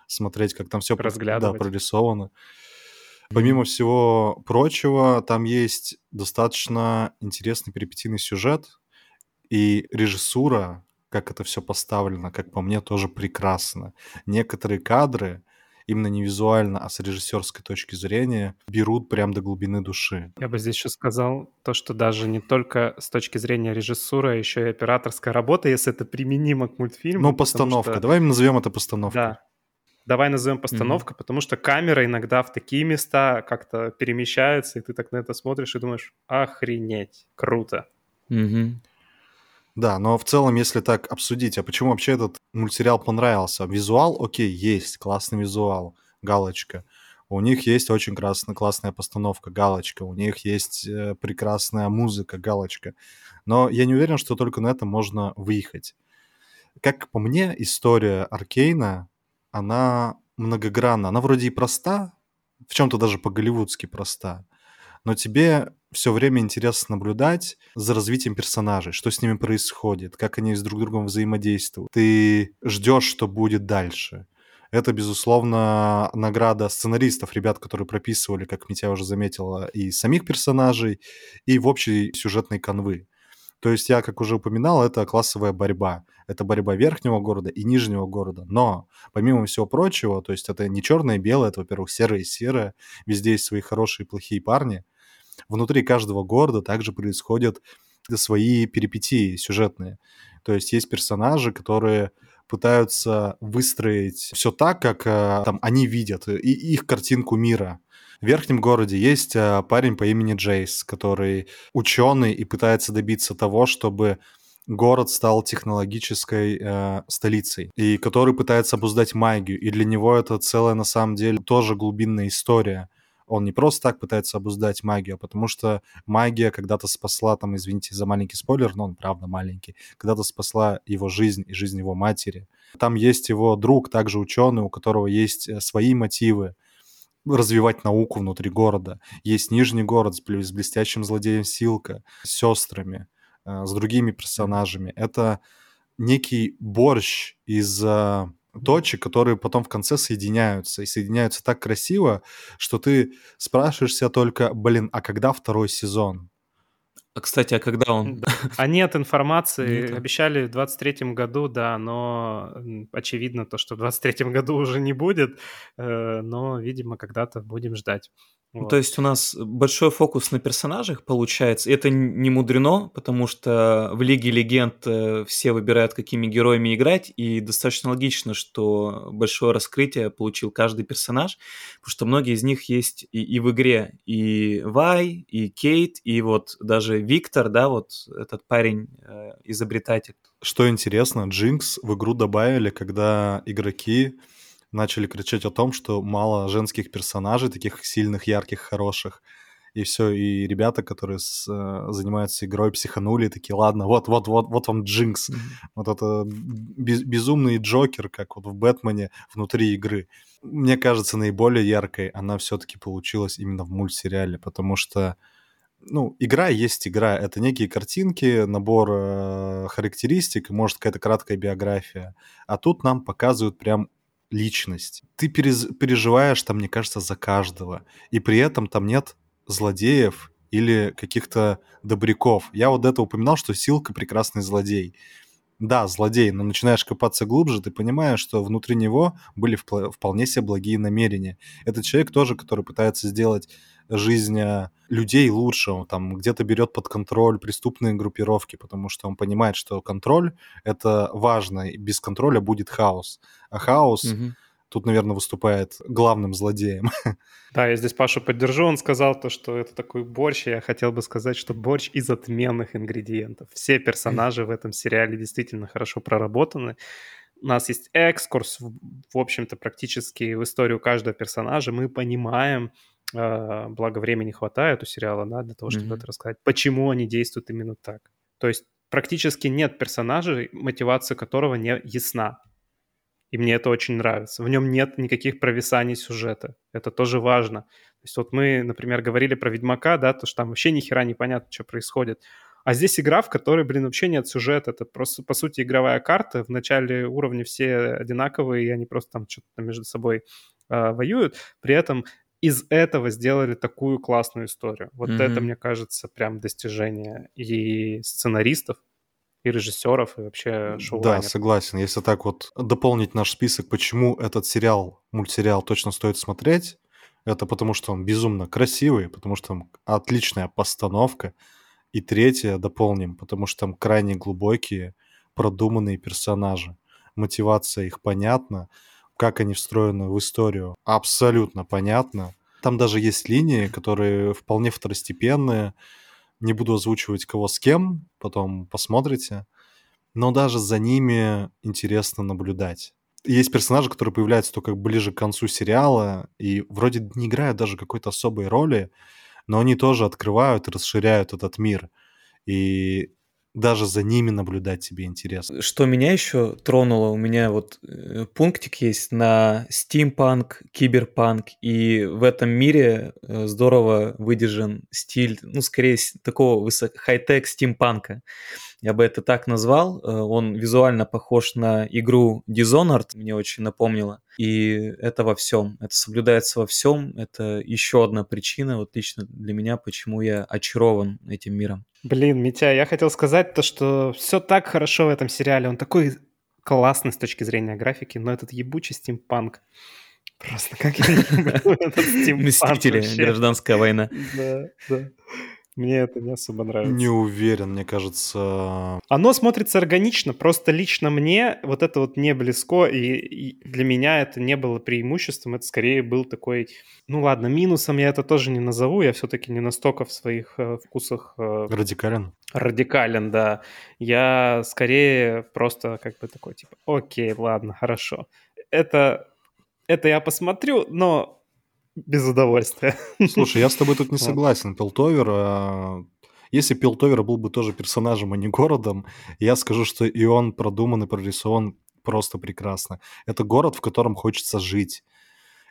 смотреть, как там все да, прорисовано. Помимо всего прочего, там есть достаточно интересный перипетийный сюжет, и режиссура, как это все поставлено, как по мне, тоже прекрасно. Некоторые кадры, именно не визуально, а с режиссерской точки зрения, берут прям до глубины души. Я бы здесь еще сказал то, что даже не только с точки зрения режиссуры, а еще и операторская работа, если это применимо к мультфильму. Ну, постановка. Что... Давай назовем это постановкой. Да, давай назовем постановка, mm-hmm. потому что камера иногда в такие места как-то перемещается, и ты так на это смотришь и думаешь, охренеть, круто. Mm-hmm. Да, но в целом, если так обсудить, а почему вообще этот мультсериал понравился? Визуал, окей, есть, классный визуал, галочка. У них есть очень красная, классная постановка, галочка. У них есть э, прекрасная музыка, галочка. Но я не уверен, что только на этом можно выехать. Как по мне, история Аркейна она многогранна. Она вроде и проста, в чем-то даже по-голливудски проста, но тебе все время интересно наблюдать за развитием персонажей, что с ними происходит, как они с друг другом взаимодействуют. Ты ждешь, что будет дальше. Это, безусловно, награда сценаристов, ребят, которые прописывали, как Митя уже заметила, и самих персонажей, и в общей сюжетной канвы. То есть я, как уже упоминал, это классовая борьба. Это борьба верхнего города и нижнего города. Но, помимо всего прочего, то есть это не черное и белое, это, во-первых, серое и серое. Везде есть свои хорошие и плохие парни. Внутри каждого города также происходят свои перипетии сюжетные. То есть есть персонажи, которые пытаются выстроить все так, как э, там они видят, и их картинку мира. В верхнем городе есть э, парень по имени Джейс, который ученый и пытается добиться того, чтобы город стал технологической э, столицей, и который пытается обуздать магию. И для него это целая, на самом деле, тоже глубинная история. Он не просто так пытается обуздать магию, а потому что магия когда-то спасла, там, извините за маленький спойлер, но он правда маленький, когда-то спасла его жизнь и жизнь его матери. Там есть его друг, также ученый, у которого есть э, свои мотивы, развивать науку внутри города. Есть Нижний город с, блестящим злодеем Силка, с сестрами, э, с другими персонажами. Это некий борщ из э, точек, которые потом в конце соединяются. И соединяются так красиво, что ты спрашиваешь себя только, блин, а когда второй сезон? А, кстати, а когда он? А нет информации. Нет. Обещали в 23-м году, да, но очевидно то, что в 23-м году уже не будет. Э, но, видимо, когда-то будем ждать. Вот. Ну, то есть у нас большой фокус на персонажах получается. Это не мудрено, потому что в Лиге Легенд э, все выбирают, какими героями играть, и достаточно логично, что большое раскрытие получил каждый персонаж, потому что многие из них есть и, и в игре. И Вай, и Кейт, и вот даже Виктор, да, вот этот парень, э, изобретатель. Что интересно, Джинкс в игру добавили, когда игроки начали кричать о том, что мало женских персонажей, таких сильных, ярких, хороших. И все, и ребята, которые с, э, занимаются игрой, психанули, такие, ладно, вот, вот, вот, вот вам Джинкс. Mm-hmm. Вот это без, безумный Джокер, как вот в Бэтмене внутри игры. Мне кажется, наиболее яркой она все-таки получилась именно в мультсериале, потому что ну, игра есть игра. Это некие картинки, набор э, характеристик, может, какая-то краткая биография. А тут нам показывают прям личность. Ты перез- переживаешь там, мне кажется, за каждого. И при этом там нет злодеев или каких-то добряков. Я вот это упоминал, что Силка прекрасный злодей. Да, злодей, но начинаешь копаться глубже, ты понимаешь, что внутри него были вполне себе благие намерения. Это человек тоже, который пытается сделать жизнь э, людей лучше, он там где-то берет под контроль преступные группировки, потому что он понимает, что контроль — это важно, и без контроля будет хаос. А хаос угу. тут, наверное, выступает главным злодеем. Да, я здесь Пашу поддержу, он сказал то, что это такой борщ, я хотел бы сказать, что борщ из отменных ингредиентов. Все персонажи в этом сериале действительно хорошо проработаны. У нас есть экскурс, в общем-то, практически в историю каждого персонажа. Мы понимаем, благо времени хватает у сериала, да, для того, чтобы mm-hmm. это рассказать, почему они действуют именно так. То есть практически нет персонажей, мотивация которого не ясна. И мне это очень нравится. В нем нет никаких провисаний сюжета. Это тоже важно. То есть вот мы, например, говорили про Ведьмака, да, то что там вообще ни хера непонятно, что происходит. А здесь игра, в которой, блин, вообще нет сюжета. Это просто, по сути, игровая карта. В начале уровня все одинаковые, и они просто там что-то между собой э, воюют. При этом из этого сделали такую классную историю. Вот mm-hmm. это, мне кажется, прям достижение и сценаристов, и режиссеров, и вообще шоу Да, согласен. Если так вот дополнить наш список, почему этот сериал, мультсериал точно стоит смотреть, это потому что он безумно красивый, потому что там отличная постановка. И третье дополним, потому что там крайне глубокие, продуманные персонажи. Мотивация их понятна как они встроены в историю, абсолютно понятно. Там даже есть линии, которые вполне второстепенные. Не буду озвучивать кого с кем, потом посмотрите. Но даже за ними интересно наблюдать. Есть персонажи, которые появляются только ближе к концу сериала и вроде не играют даже какой-то особой роли, но они тоже открывают и расширяют этот мир. И даже за ними наблюдать тебе интересно. Что меня еще тронуло, у меня вот э, пунктик есть на стимпанк, киберпанк, и в этом мире э, здорово выдержан стиль, ну, скорее такого высок... хай-тек стимпанка я бы это так назвал. Э, он визуально похож на игру Dishonored, мне очень напомнило. И это во всем, это соблюдается во всем. Это еще одна причина, вот лично для меня, почему я очарован этим миром. Блин, Митя, я хотел сказать то, что все так хорошо в этом сериале. Он такой классный с точки зрения графики, но этот ебучий стимпанк. Просто как я не люблю этот стимпанк. Мстители, гражданская война. Да, да. Мне это не особо нравится. Не уверен, мне кажется. Оно смотрится органично, просто лично мне вот это вот не близко, и, и для меня это не было преимуществом, это скорее был такой, ну ладно, минусом я это тоже не назову, я все-таки не настолько в своих э, вкусах... Э, радикален? Радикален, да. Я скорее просто как бы такой, типа, окей, ладно, хорошо. Это, это я посмотрю, но без удовольствия. Слушай, я с тобой тут не согласен. Пилтовер, а, если Пилтовер был бы тоже персонажем, а не городом, я скажу, что и он продуман и прорисован просто прекрасно. Это город, в котором хочется жить.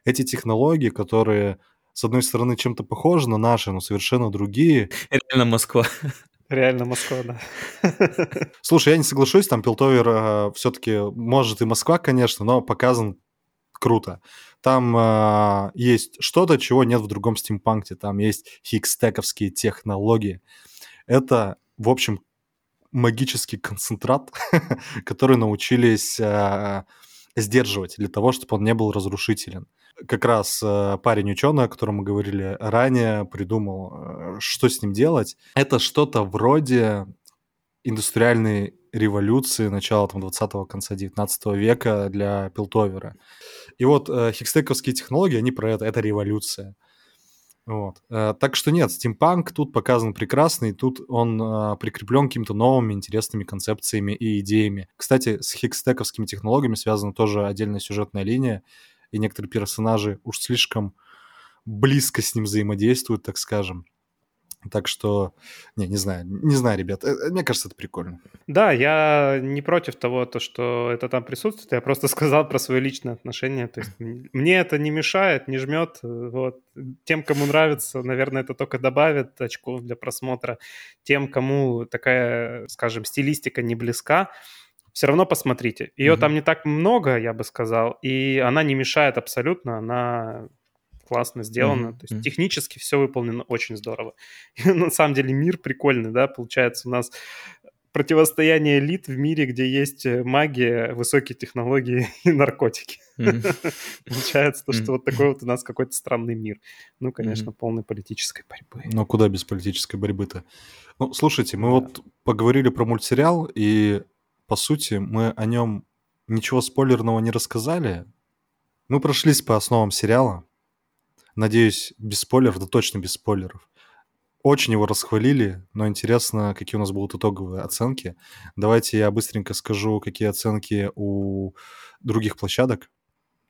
Эти технологии, которые, с одной стороны, чем-то похожи на наши, но совершенно другие. Реально Москва. Реально Москва, да. Слушай, я не соглашусь, там Пилтовер а, все-таки, может, и Москва, конечно, но показан круто. Там э, есть что-то, чего нет в другом стимпанке. Там есть хикстековские технологии. Это, в общем, магический концентрат, который научились э, сдерживать для того, чтобы он не был разрушителен. Как раз э, парень ученый, о котором мы говорили ранее, придумал, э, что с ним делать. Это что-то вроде индустриальной революции начала там, 20-го, конца 19 века для Пилтовера. И вот э, хикстековские технологии, они про это, это революция. Вот. Э, так что нет, стимпанк тут показан прекрасно, и тут он э, прикреплен какими-то новыми интересными концепциями и идеями. Кстати, с хикстековскими технологиями связана тоже отдельная сюжетная линия, и некоторые персонажи уж слишком близко с ним взаимодействуют, так скажем. Так что, не, не знаю, не знаю, ребят, э, э, мне кажется, это прикольно. Да, я не против того, то, что это там присутствует, я просто сказал про свое личное отношение, то есть мне это не мешает, не жмет, вот. Тем, кому нравится, наверное, это только добавит очков для просмотра, тем, кому такая, скажем, стилистика не близка, все равно посмотрите. Ее mm-hmm. там не так много, я бы сказал, и она не мешает абсолютно, она классно сделано. Mm-hmm. То есть технически все выполнено очень здорово. И на самом деле мир прикольный, да, получается у нас противостояние элит в мире, где есть э, магия, высокие технологии и наркотики. Mm-hmm. Получается то, что mm-hmm. вот такой вот у нас какой-то странный мир. Ну, конечно, mm-hmm. полной политической борьбы. Но куда без политической борьбы-то? Ну, слушайте, мы да. вот поговорили про мультсериал, и, по сути, мы о нем ничего спойлерного не рассказали. Мы прошлись по основам сериала, Надеюсь, без спойлеров, да точно без спойлеров. Очень его расхвалили, но интересно, какие у нас будут итоговые оценки. Давайте я быстренько скажу, какие оценки у других площадок.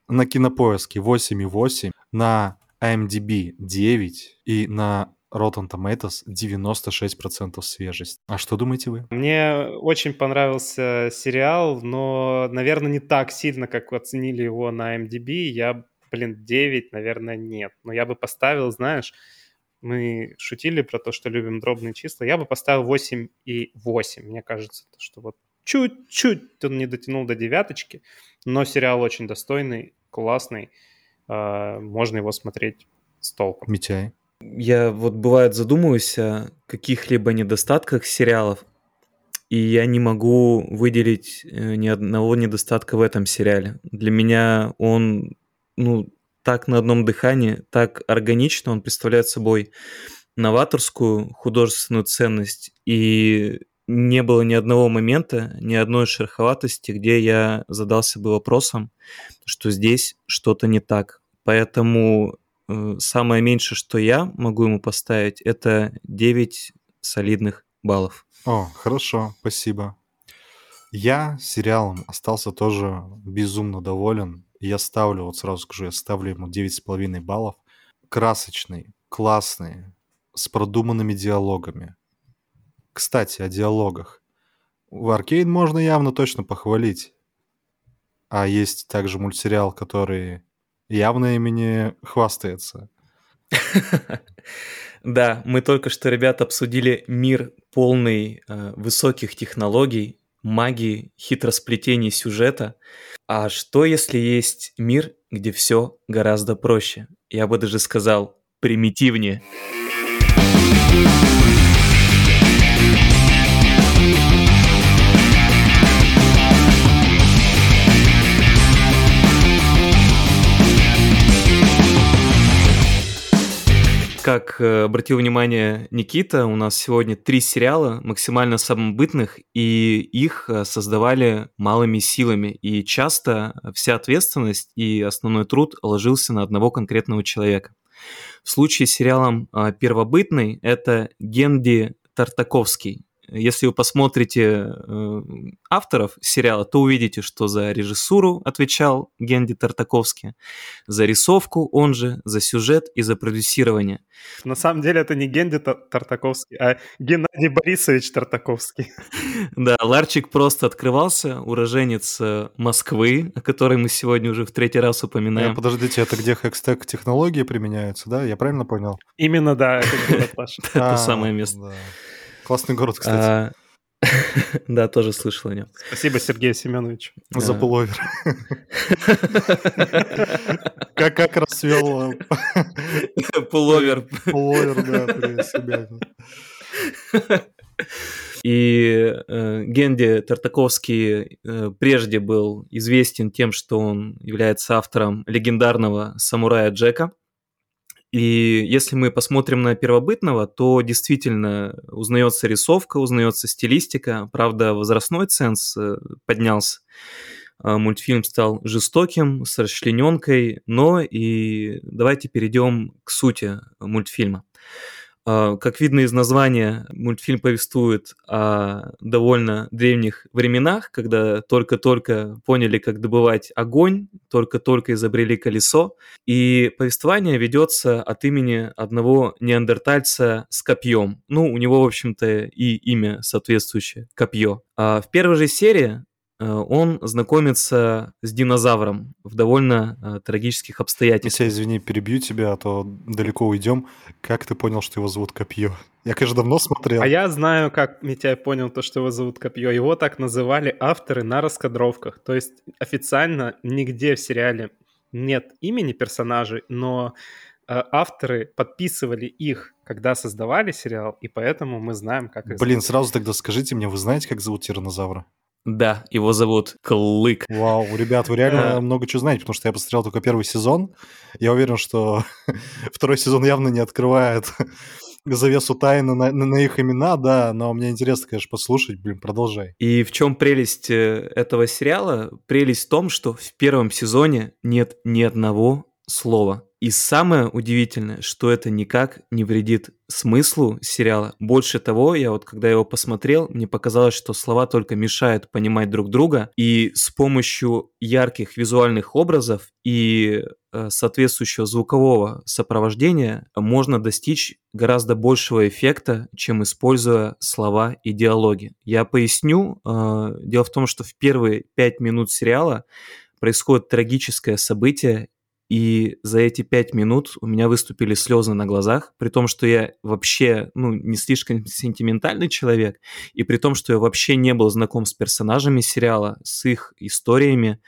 На Кинопоиске 8,8, на IMDb 9 и на Rotten Tomatoes 96% свежесть. А что думаете вы? Мне очень понравился сериал, но, наверное, не так сильно, как оценили его на IMDb. Я блин, 9, наверное, нет. Но я бы поставил, знаешь, мы шутили про то, что любим дробные числа. Я бы поставил 8 и 8. Мне кажется, что вот чуть-чуть он не дотянул до девяточки, но сериал очень достойный, классный. А, можно его смотреть с толком. Митяй. Я вот бывает задумываюсь о каких-либо недостатках сериалов, и я не могу выделить э, ни одного недостатка в этом сериале. Для меня он ну, так на одном дыхании, так органично он представляет собой новаторскую художественную ценность. И не было ни одного момента, ни одной шероховатости, где я задался бы вопросом, что здесь что-то не так. Поэтому э, самое меньшее, что я могу ему поставить, это 9 солидных баллов. О, хорошо, спасибо. Я сериалом остался тоже безумно доволен. Я ставлю, вот сразу скажу, я ставлю ему 9,5 баллов. Красочный, классный, с продуманными диалогами. Кстати, о диалогах. В Аркейн можно явно точно похвалить. А есть также мультсериал, который явно имени хвастается. Да, мы только что, ребята, обсудили мир полный э, высоких технологий, магии, хитросплетений сюжета. А что, если есть мир, где все гораздо проще? Я бы даже сказал, примитивнее. Как э, обратил внимание Никита, у нас сегодня три сериала максимально самобытных, и их э, создавали малыми силами. И часто вся ответственность и основной труд ложился на одного конкретного человека. В случае с сериалом э, «Первобытный» это Генди Тартаковский. Если вы посмотрите э, авторов сериала, то увидите, что за режиссуру отвечал Генди Тартаковский, за рисовку он же, за сюжет и за продюсирование. На самом деле это не Генди Тартаковский, а Геннадий Борисович Тартаковский. Да, Ларчик просто открывался, уроженец э, Москвы, о которой мы сегодня уже в третий раз упоминаем. Подождите, это где хэкстег технологии применяются, да? Я правильно понял? Именно, да, это город Паша. Это а, самое место. Классный город, кстати. А, да, тоже слышал о нем. Спасибо, Сергей Семенович, за пуловер. Как как расцвел пуловер. Пуловер, да, при себя. И э, Генди Тартаковский э, прежде был известен тем, что он является автором легендарного «Самурая Джека», и если мы посмотрим на первобытного, то действительно узнается рисовка, узнается стилистика. Правда, возрастной ценз э, поднялся. А, мультфильм стал жестоким, с расчлененкой, но и давайте перейдем к сути мультфильма. А, как видно из названия, мультфильм повествует о довольно древних временах, когда только-только поняли, как добывать огонь, только-только изобрели колесо. И повествование ведется от имени одного неандертальца с копьем. Ну, у него, в общем-то, и имя соответствующее – Копье. А в первой же серии он знакомится с динозавром в довольно э, трагических обстоятельствах. Митя, извини, перебью тебя, а то далеко уйдем. Как ты понял, что его зовут Копье? Я, конечно, давно смотрел. А я знаю, как Митяй понял то, что его зовут Копье. Его так называли авторы на раскадровках. То есть официально нигде в сериале нет имени персонажей, но э, авторы подписывали их, когда создавали сериал, и поэтому мы знаем, как их Блин, зовут. сразу тогда скажите мне, вы знаете, как зовут тиранозавра? Да, его зовут Клык. Вау, ребят, вы реально А. много чего знаете, потому что я посмотрел только первый сезон. Я уверен, что второй сезон явно не открывает завесу тайны на, на- на их имена, да, но мне интересно, конечно, послушать. Блин, продолжай. И в чем прелесть э, этого сериала? Прелесть в том, что в первом сезоне нет ни одного слова. И самое удивительное, что это никак не вредит смыслу сериала. Больше того, я вот когда его посмотрел, мне показалось, что слова только мешают понимать друг друга, и с помощью ярких визуальных образов и э, соответствующего звукового сопровождения можно достичь гораздо большего эффекта, чем используя слова и диалоги. Я поясню. Э, Дело в том, что в первые пять минут сериала происходит трагическое событие, и за эти пять минут у меня выступили слезы на глазах, при том, что я вообще, ну, не слишком сентиментальный человек, и при том, что я вообще не был знаком с персонажами сериала, с их историями,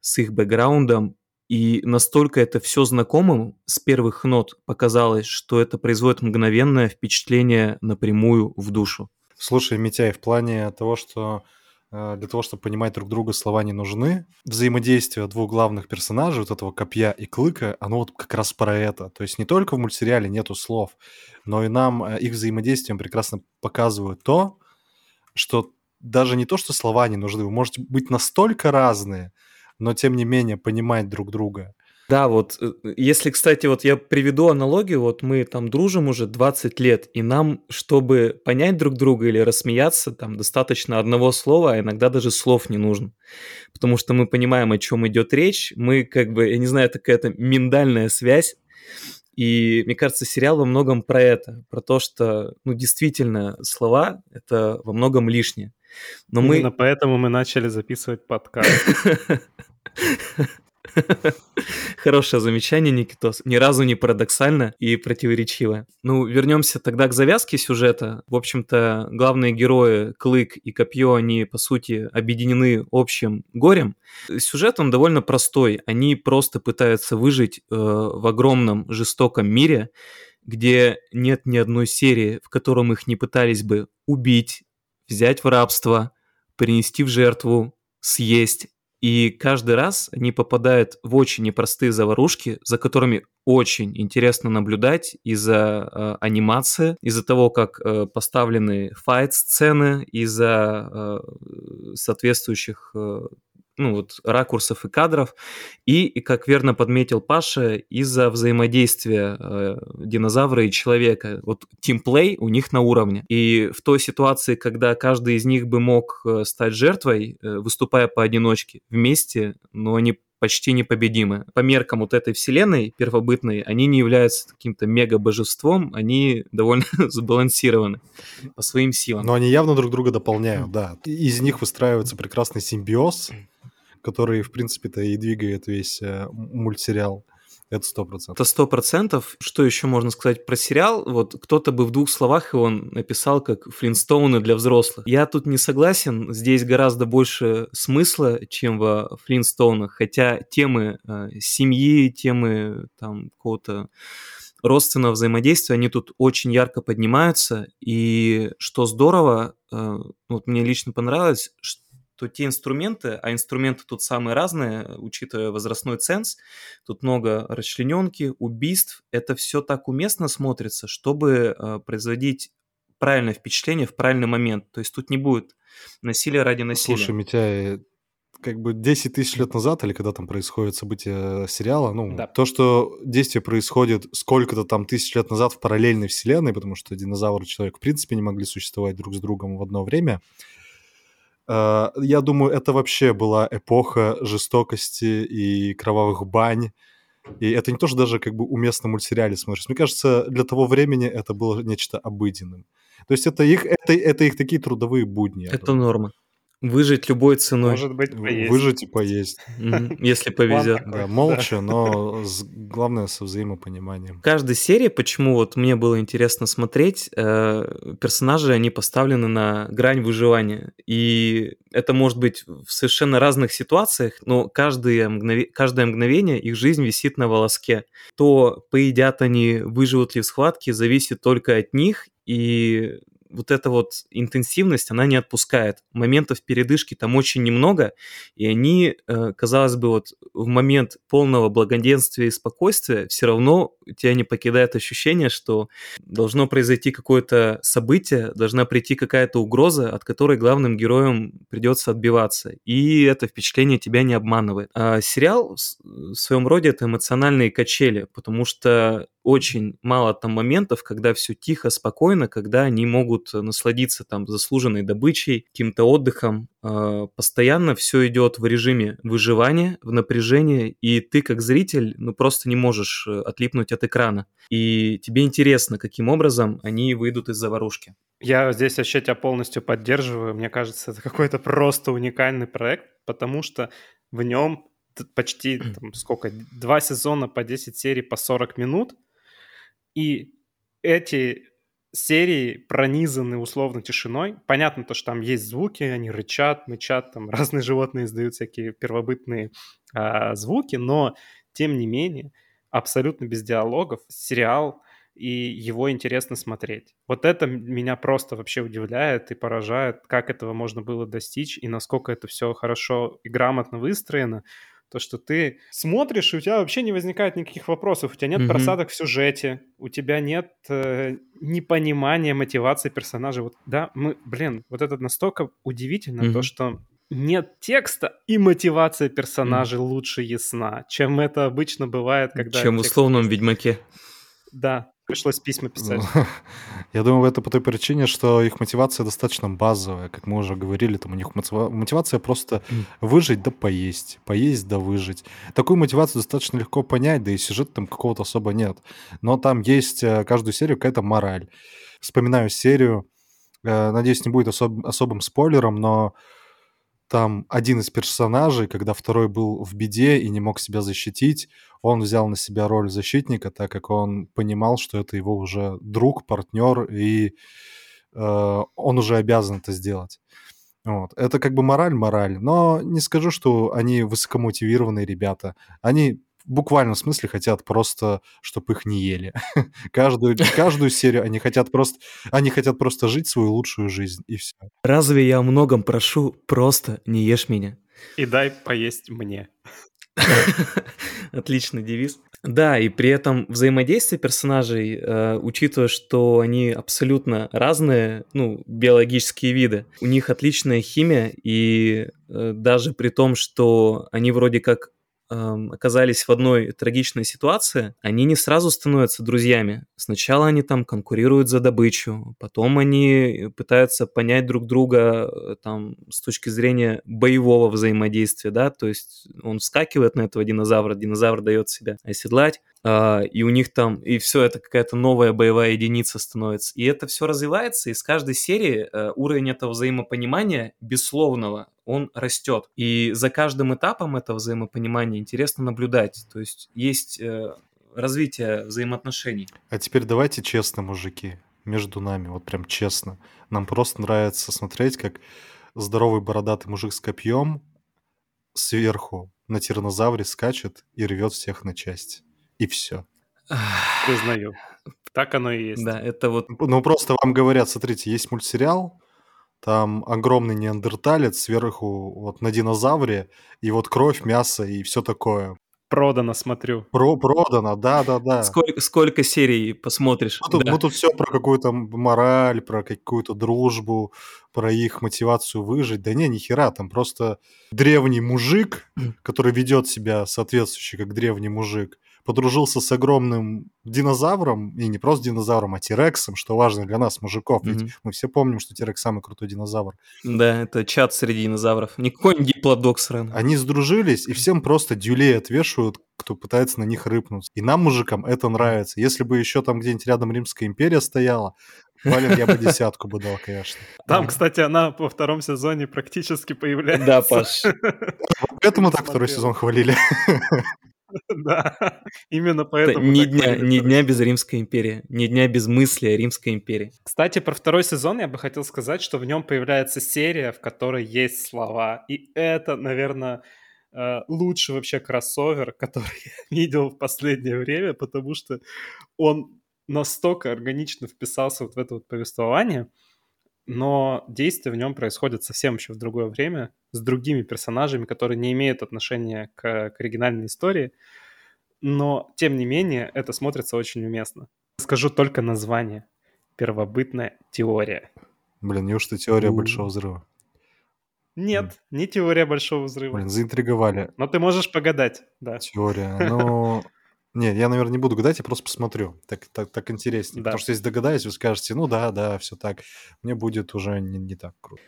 с их бэкграундом, и настолько это все знакомым с первых нот показалось, что это производит мгновенное впечатление напрямую в душу. Слушай, Митяй, в плане того, что для того, чтобы понимать друг друга, слова не нужны, взаимодействие двух главных персонажей, вот этого Копья и Клыка, оно вот как раз про это. То есть не только в мультсериале нету слов, но и нам э, их взаимодействием прекрасно показывают то, что даже не то, что слова не нужны, вы можете быть настолько разные, но тем не менее понимать друг друга. Да, вот э, если, кстати, вот я приведу аналогию, вот мы там дружим уже 20 лет, и нам, чтобы понять друг друга или рассмеяться, там достаточно одного слова, а иногда даже слов не нужно. Потому что мы понимаем, о чем идет речь, мы как бы, я не знаю, это какая-то миндальная связь, и мне кажется, сериал во многом про это, про то, что, ну, действительно, слова — это во многом лишнее. Но Именно мы... поэтому мы начали записывать подкаст. Хорошее замечание, Никитос. Ни разу не парадоксально и противоречиво. Ну, вернемся тогда к завязке сюжета. В общем-то, главные герои Клык и Копье, они, по сути, объединены общим горем. Сюжет, он довольно простой. Они просто пытаются выжить э, в огромном жестоком мире, где нет ни одной серии, в котором их не пытались бы убить, взять в рабство, принести в жертву, съесть. И каждый раз они попадают в очень непростые заварушки, за которыми очень интересно наблюдать из-за э, анимации, из-за того, как э, поставлены файт-сцены, из-за э, соответствующих э, ну, вот, ракурсов и кадров, и, как верно подметил Паша, из-за взаимодействия э, динозавра и человека. Вот тимплей у них на уровне. И в той ситуации, когда каждый из них бы мог э, стать жертвой, э, выступая поодиночке, вместе, но они почти непобедимы. По меркам вот этой вселенной первобытной, они не являются каким-то мега-божеством, они довольно сбалансированы по своим силам. Но они явно друг друга дополняют, да. Из них выстраивается прекрасный симбиоз, который, в принципе-то, и двигает весь э, мультсериал. Это сто процентов. Это сто процентов. Что еще можно сказать про сериал? Вот кто-то бы в двух словах его написал как «Флинстоуны для взрослых». Я тут не согласен. Здесь гораздо больше смысла, чем во «Флинстоунах». Хотя темы э, семьи, темы там какого-то родственного взаимодействия, они тут очень ярко поднимаются. И что здорово, э, вот мне лично понравилось, что то те инструменты, а инструменты тут самые разные, учитывая возрастной ценз, тут много расчлененки, убийств, это все так уместно смотрится, чтобы э, производить правильное впечатление в правильный момент. То есть тут не будет насилия ради насилия. Слушай, Митя, как бы 10 тысяч лет назад, или когда там происходит событие сериала, ну, Да. то, что действие происходит сколько-то там тысяч лет назад в параллельной вселенной, потому что динозавр и человек в принципе не могли существовать друг с другом в одно время, э, я думаю, это вообще была эпоха жестокости и кровавых бань, и это не то, что даже как бы уместно в мультсериале смотришь. Мне кажется, для того времени это было нечто обыденным. То есть это их, это, это их такие трудовые будни. Это норма. Выжить любой ценой, Может быть, поесть. Выжить и поесть. Если повезет. Да, молча, но главное со взаимопониманием. В каждой серии, почему вот мне было интересно смотреть, э, персонажи, они поставлены на грань выживания. И это может быть в совершенно разных ситуациях, но каждое мгновение их жизнь висит на волоске. То поедят они, выживут ли в схватке, зависит только от них, и вот эта вот интенсивность, она не отпускает. Моментов передышки там очень немного, и они, э, казалось бы, вот в момент полного благоденствия и спокойствия все равно тебя не покидает ощущение, что должно произойти какое-то событие, должна прийти какая-то угроза, от которой главным героям придется отбиваться. И это впечатление тебя не обманывает. А сериал в своем роде это эмоциональные качели, потому что очень мало там моментов, когда все тихо, спокойно, когда они могут насладиться там заслуженной добычей, каким-то отдыхом. А, Постоянно все идет в режиме выживания, в напряжении, и ты как зритель ну просто не можешь э, отлипнуть от экрана. И тебе интересно, каким образом они выйдут из заварушки. Я здесь вообще тебя полностью поддерживаю. Мне кажется, это какой-то просто уникальный проект, потому что в нем почти там, сколько, два сезона по 10 серий по 40 минут, и эти серии пронизаны условно тишиной. Понятно то, что там есть звуки, они рычат, мычат, там разные животные издают всякие первобытные а, звуки, но тем не менее абсолютно без диалогов сериал и его интересно смотреть. Вот это меня просто вообще удивляет и поражает, как этого можно было достичь и насколько это все хорошо и грамотно выстроено. То, что ты смотришь, и у тебя вообще не возникает никаких вопросов, у тебя нет Мгм. просадок в сюжете, у тебя нет э, непонимания мотивации персонажей. Вот, да, мы, блин, вот это настолько удивительно, то, Мгм. что нет текста, и мотивация персонажей лучше ясна, чем это обычно бывает, когда... Чем в условном есть. Ведьмаке. Да, пришлось письма писать. Ну, Я думаю, это по той причине, что их мотивация достаточно базовая, как мы уже говорили, там у них мотива- мотивация просто выжить да поесть, поесть да выжить. Такую мотивацию достаточно легко понять, да и сюжета там какого-то особо нет. Но там есть э, каждую серию какая-то мораль. Вспоминаю серию, э, надеюсь, не будет особ- особым спойлером, но там один из персонажей, когда второй был в беде и не мог себя защитить, он взял на себя роль защитника, так как он понимал, что это его уже друг, партнер, и э, он уже обязан это сделать. Вот. Это как бы мораль-мораль, но не скажу, что они высокомотивированные ребята. Они в буквальном смысле хотят просто, чтобы их не ели. каждую, каждую серию они хотят просто, они хотят просто жить свою лучшую жизнь, и все. Разве я о многом прошу? Просто не ешь меня. И дай поесть мне. Отличный девиз. Да, и при этом взаимодействие персонажей, э, учитывая, что они абсолютно разные, ну, биологические виды, у них отличная химия, и э, даже при том, что они вроде как оказались в одной трагичной ситуации, они не сразу становятся друзьями. Сначала они там конкурируют за добычу, потом они пытаются понять друг друга э, там с точки зрения боевого взаимодействия, да, то есть он вскакивает на этого динозавра, динозавр дает себя оседлать, и у них там, и все это какая-то новая боевая единица становится. И это все развивается, и с каждой серии э, уровень этого взаимопонимания бессловного, он растет. И за каждым этапом этого взаимопонимания интересно наблюдать. То есть есть э, развитие взаимоотношений. А теперь давайте честно, мужики, между нами, вот прям честно. Нам просто нравится смотреть, как здоровый бородатый мужик с копьем сверху на тиранозавре скачет и рвет всех на части. И все. Признаю. Так оно и есть. Да, это вот Ну, просто вам говорят, смотрите, есть мультсериал, там огромный неандерталец сверху вот на динозавре, и вот кровь, мясо и все такое. Продано смотрю. Про продано, да-да-да. Сколько, сколько серий посмотришь? Мы тут, Да. мы тут все про какую-то мораль, про какую-то дружбу, про их мотивацию выжить. Да не, ни хера, там просто древний мужик, который ведет себя соответствующе как древний мужик, подружился с огромным динозавром, и не просто динозавром, а Тирексом, что важно для нас, мужиков. Ведь Мгм. мы все помним, что Тирекс самый крутой динозавр. Да, это чат среди динозавров. Не какой-нибудь диплодок сраный. Они сдружились, и всем просто дюлей отвешивают, кто пытается на них рыпнуться. И нам, мужикам, это нравится. Если бы еще там где-нибудь рядом Римская империя стояла, Вален, я бы десятку бы дал, конечно. Там, Да. кстати, она во втором сезоне практически появляется. Да, Паш. Поэтому так второй сезон хвалили. Да, именно Это поэтому. Ни дня, ни дня без Римской империи. Ни дня без мысли о Римской империи. Кстати, про второй сезон я бы хотел сказать, что в нем появляется серия, в которой есть слова. И это, наверное, э, лучший вообще кроссовер, который я видел в последнее время, потому что он настолько органично вписался вот в это вот повествование, но действия в нем происходят совсем еще в другое время, с другими персонажами, которые не имеют отношения к, к оригинальной истории, но, тем не менее, это смотрится очень уместно. Скажу только название. Первобытная теория. Блин, неужто теория У. Большого Взрыва? Нет, не теория Большого Взрыва. Блин, заинтриговали. Но ты можешь погадать, да. Теория. Ну, нет, я, наверное, не буду гадать, я просто посмотрю. Так, так, так интереснее. Да. Потому что если догадаюсь, вы скажете, ну да, да, все так. Мне будет уже не, не так круто.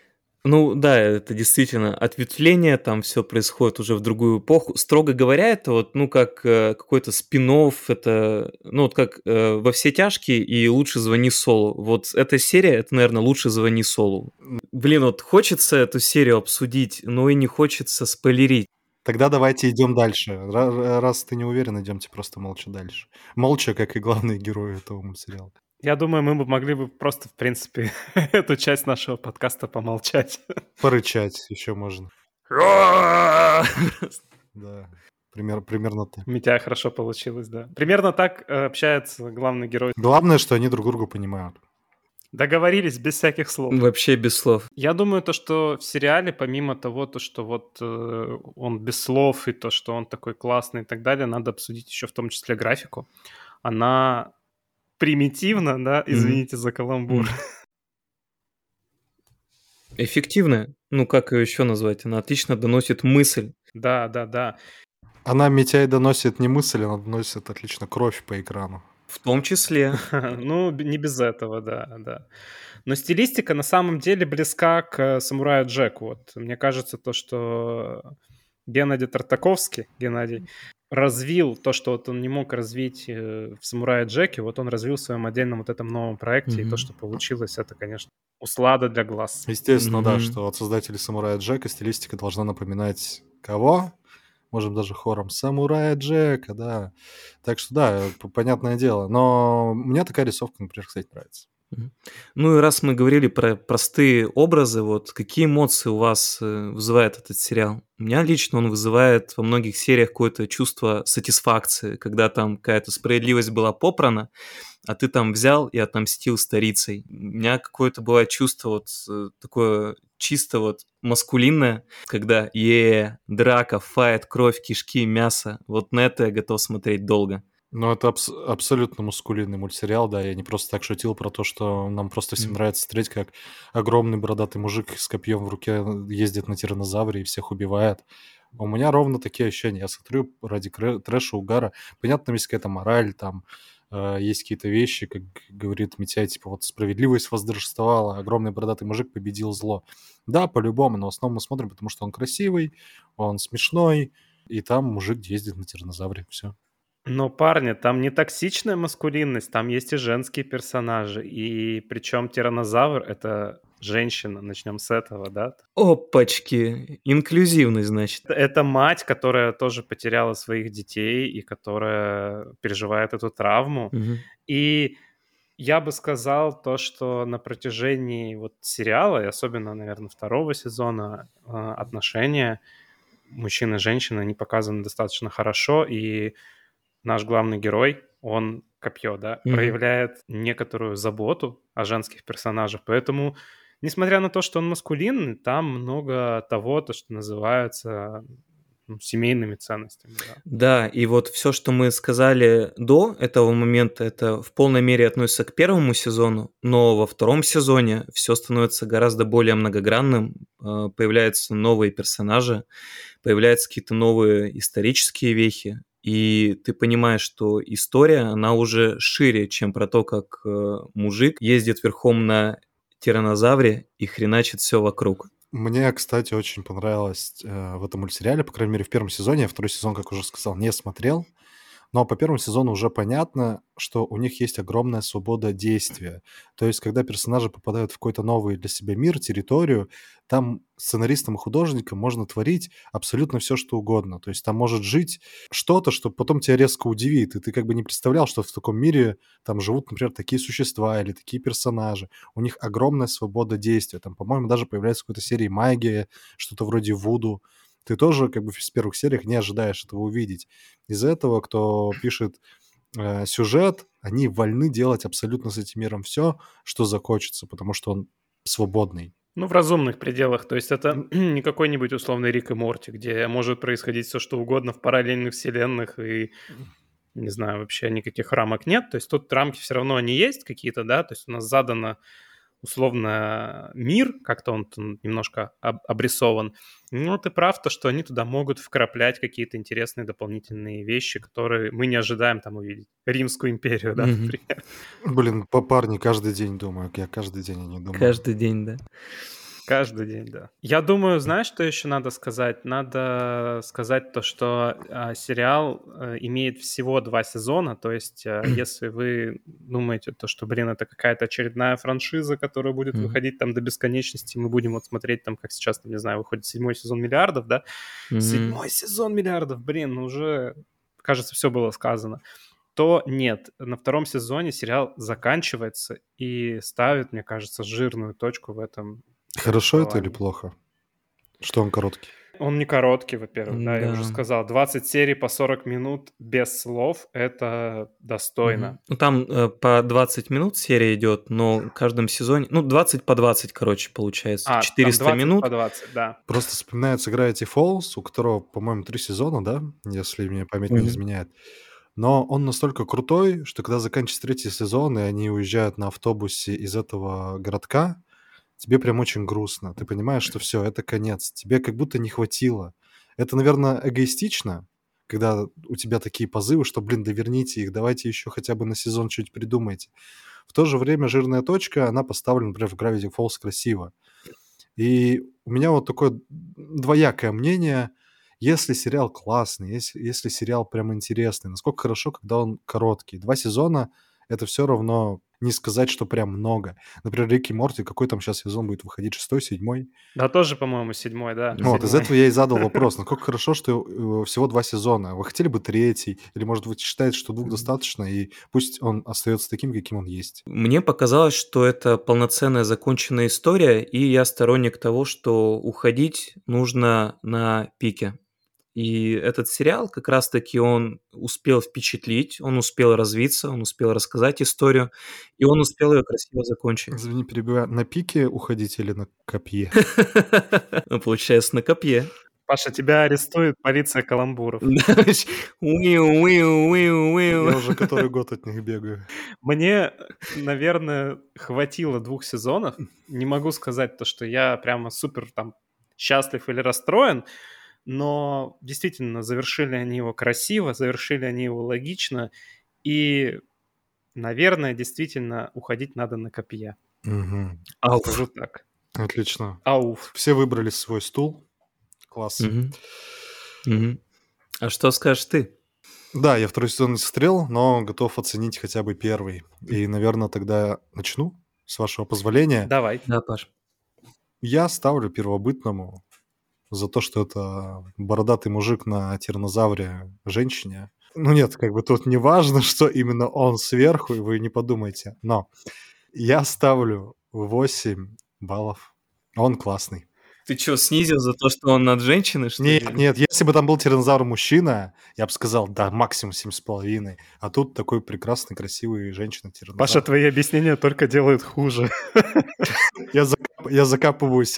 Ну да, это действительно ответвление, там все происходит уже в другую эпоху. Строго говоря, это вот, ну, как э, какой-то спин это, ну, вот как э, во все тяжкие и лучше звони Солу. Вот эта серия, это, наверное, лучше звони Солу. Блин, вот хочется эту серию обсудить, но и не хочется спойлерить. Тогда давайте идем дальше. Ра- Раз ты не уверен, идемте просто молча дальше. Молча, как и главные герои этого мультсериала. Я думаю, мы бы могли бы просто, в принципе, эту часть нашего подкаста помолчать. Порычать еще можно. Да, пример, примерно так. Митя хорошо получилось, да. Примерно так э, общается главный герой. Главное, что они друг друга понимают. Договорились без всяких слов. Вообще без слов. Я думаю, то, что в сериале, помимо того, то, что вот э, он без слов и то, что он такой классный и так далее, надо обсудить еще в том числе графику. Она примитивна, да, извините за каламбур. Эффективная, ну как ее еще назвать, она отлично доносит мысль. Да, да, да. Она Митяй доносит не мысль, она доносит отлично кровь по экрану. В том числе. Ну, не без этого, да, да. Но стилистика на самом деле близка к э, самураю Джеку. Вот мне кажется, то, что Геннадий Тартаковский, Геннадий, развил то, что вот он не мог развить э, в самурае Джеке, вот он развил в своем отдельном вот этом новом проекте, и то, что получилось, это, конечно, услада для глаз. Естественно, да, Мгм. что от создателей Самурая Джека стилистика должна напоминать кого? Можем даже хором Самурая Джека, да. Так что да, понятное дело. Но мне такая рисовка, например, кстати, нравится. Ну и раз мы говорили про простые образы, вот какие эмоции у вас э, вызывает этот сериал? У меня лично он вызывает во многих сериях какое-то чувство сатисфакции, когда там какая-то справедливость была попрана, а ты там взял и отомстил старицей. У меня какое-то бывает чувство вот э, такое чисто вот маскулинное, когда е драка, файт, кровь, кишки, мясо. Вот на это я готов смотреть долго. Но это абс- абсолютно мускулинный мультсериал, да. Я не просто так шутил про то, что нам просто всем Мгм. нравится смотреть, как огромный бородатый мужик с копьем в руке ездит на тиранозавре и всех убивает. У меня ровно такие ощущения. Я смотрю ради трэша, угара. Понятно, есть какая-то мораль, там э, есть какие-то вещи, как говорит Митяй, типа вот справедливость воздрожествовала, огромный бородатый мужик победил зло. Да, по-любому, но в основном мы смотрим, потому что он красивый, он смешной, и там мужик ездит на тиранозавре, все. Но, парни, там не токсичная маскулинность, там есть и женские персонажи. И причем тиранозавр — это женщина, начнем с этого, да? Опачки, инклюзивный, значит. Это- мать, которая тоже потеряла своих детей и которая переживает эту травму. Мгм. И я бы сказал то, что на протяжении вот сериала, и особенно, наверное, второго сезона, э, отношения мужчины и женщины, они показаны достаточно хорошо, и наш главный герой, он копье, да, Мгм. проявляет некоторую заботу о женских персонажах, поэтому, несмотря на то, что он маскулинный, там много того, то, что называется ну, семейными ценностями. Да. да, и вот все, что мы сказали до этого момента, это в полной мере относится к первому сезону, но во втором сезоне все становится гораздо более многогранным, э, появляются новые персонажи, появляются какие-то новые исторические вехи, и ты понимаешь, что история, она уже шире, чем про то, как э, мужик ездит верхом на тиранозавре и хреначит все вокруг. Мне, кстати, очень понравилось э, в этом мультсериале, по крайней мере, в первом сезоне. Я второй сезон, как уже сказал, не смотрел. Но по первому сезону уже понятно, что у них есть огромная свобода действия. То есть, когда персонажи попадают в какой-то новый для себя мир, территорию, там сценаристам и художникам можно творить абсолютно все, что угодно. То есть там может жить что-то, что потом тебя резко удивит, и ты как бы не представлял, что в таком мире там живут, например, такие существа или такие персонажи. У них огромная свобода действия. Там, по-моему, даже появляется в какой-то серии магия, что-то вроде Вуду ты тоже как бы в первых сериях не ожидаешь этого увидеть. Из-за этого, кто пишет э, сюжет, они вольны делать абсолютно с этим миром все, что захочется, потому что он свободный. Ну, в разумных пределах. То есть это не какой-нибудь условный Рик и Морти, где может происходить все, что угодно в параллельных вселенных и не знаю, вообще никаких рамок нет. То есть тут рамки все равно они есть какие-то, да, то есть у нас задано условно мир, как-то он немножко об, обрисован. Ну, ты прав, то, что они туда могут вкраплять какие-то интересные дополнительные вещи, которые мы не ожидаем там увидеть. Римскую империю, да, например. Блин, по парни каждый день думаю, я каждый день не думаю. Каждый день, да. Каждый день, да. Я думаю, знаешь, что еще надо сказать? Надо сказать то, что э, сериал э, имеет всего два сезона, то есть э, если вы думаете то, что, блин, это какая-то очередная франшиза, которая будет mm-hmm. выходить там до бесконечности, мы будем вот смотреть там, как сейчас, там, не знаю, выходит седьмой сезон миллиардов, да? Mm-hmm. Седьмой сезон миллиардов, блин, ну уже, кажется, все было сказано то нет. На втором сезоне сериал заканчивается и ставит, мне кажется, жирную точку в этом Хорошо это или плохо? Что он короткий? Он не короткий, во-первых, да. да, я уже сказал. 20 серий по 40 минут без слов — это достойно. Угу. Ну, там э, по 20 минут серия идет, но в каждом сезоне... Ну, 20 по 20, короче, получается. А, 400 20 минут. по 20, да. Просто вспоминается Gravity Falls, у которого, по-моему, три сезона, да? Если мне память угу. не изменяет. Но он настолько крутой, что когда заканчивается третий сезон, и они уезжают на автобусе из этого городка, тебе прям очень грустно. Ты понимаешь, что все, это конец. Тебе как будто не хватило. Это, наверное, эгоистично, когда у тебя такие позывы, что, блин, доверните их, давайте еще хотя бы на сезон чуть придумайте. В то же время жирная точка, она поставлена, например, в Gravity Falls красиво. И у меня вот такое двоякое мнение. Если сериал классный, если, если сериал прям интересный, насколько хорошо, когда он короткий. Два сезона — это все равно не сказать, что прям много. Например, Рики Морти, какой там сейчас сезон будет выходить? Шестой, седьмой? Да, тоже, по-моему, седьмой, да. Вот, седьмой. из этого я и задал вопрос. Насколько хорошо, что э, всего два сезона. Вы хотели бы третий? Или, может, вы считаете, что двух достаточно, и пусть он остается таким, каким он есть? Мне показалось, что это полноценная законченная история, и я сторонник того, что уходить нужно на пике. И этот сериал как раз-таки он успел впечатлить, он успел развиться, он успел рассказать историю, и он успел ее красиво закончить. Извини, перебиваю. На пике уходить или на копье? Ну, получается, на копье. Паша, тебя арестует полиция каламбуров. Я уже который год от них бегаю. Мне, наверное, хватило двух сезонов. Не могу сказать то, что я прямо супер там счастлив или расстроен, но действительно завершили они его красиво, завершили они его логично, и, наверное, действительно уходить надо на копье. Угу. Ауф. Скажу так. Отлично. Ауф. Все выбрали свой стул. Класс. Угу. Угу. А что скажешь ты? Да, я второй сезон не смотрел, но готов оценить хотя бы первый. И, наверное, тогда начну, с вашего позволения. Давай. Да, Паш. Я ставлю первобытному за то, что это бородатый мужик на тиранозавре женщине. Ну нет, как бы тут не важно, что именно он сверху, и вы не подумайте. Но я ставлю 8 баллов. Он классный. Ты что, снизил за то, что он над женщиной, что Нет, ли? нет, если бы там был тиранозавр мужчина, я бы сказал, да, максимум семь с половиной. А тут такой прекрасный, красивый женщина-тиранозавр. Паша, твои объяснения только делают хуже. Я, закап- я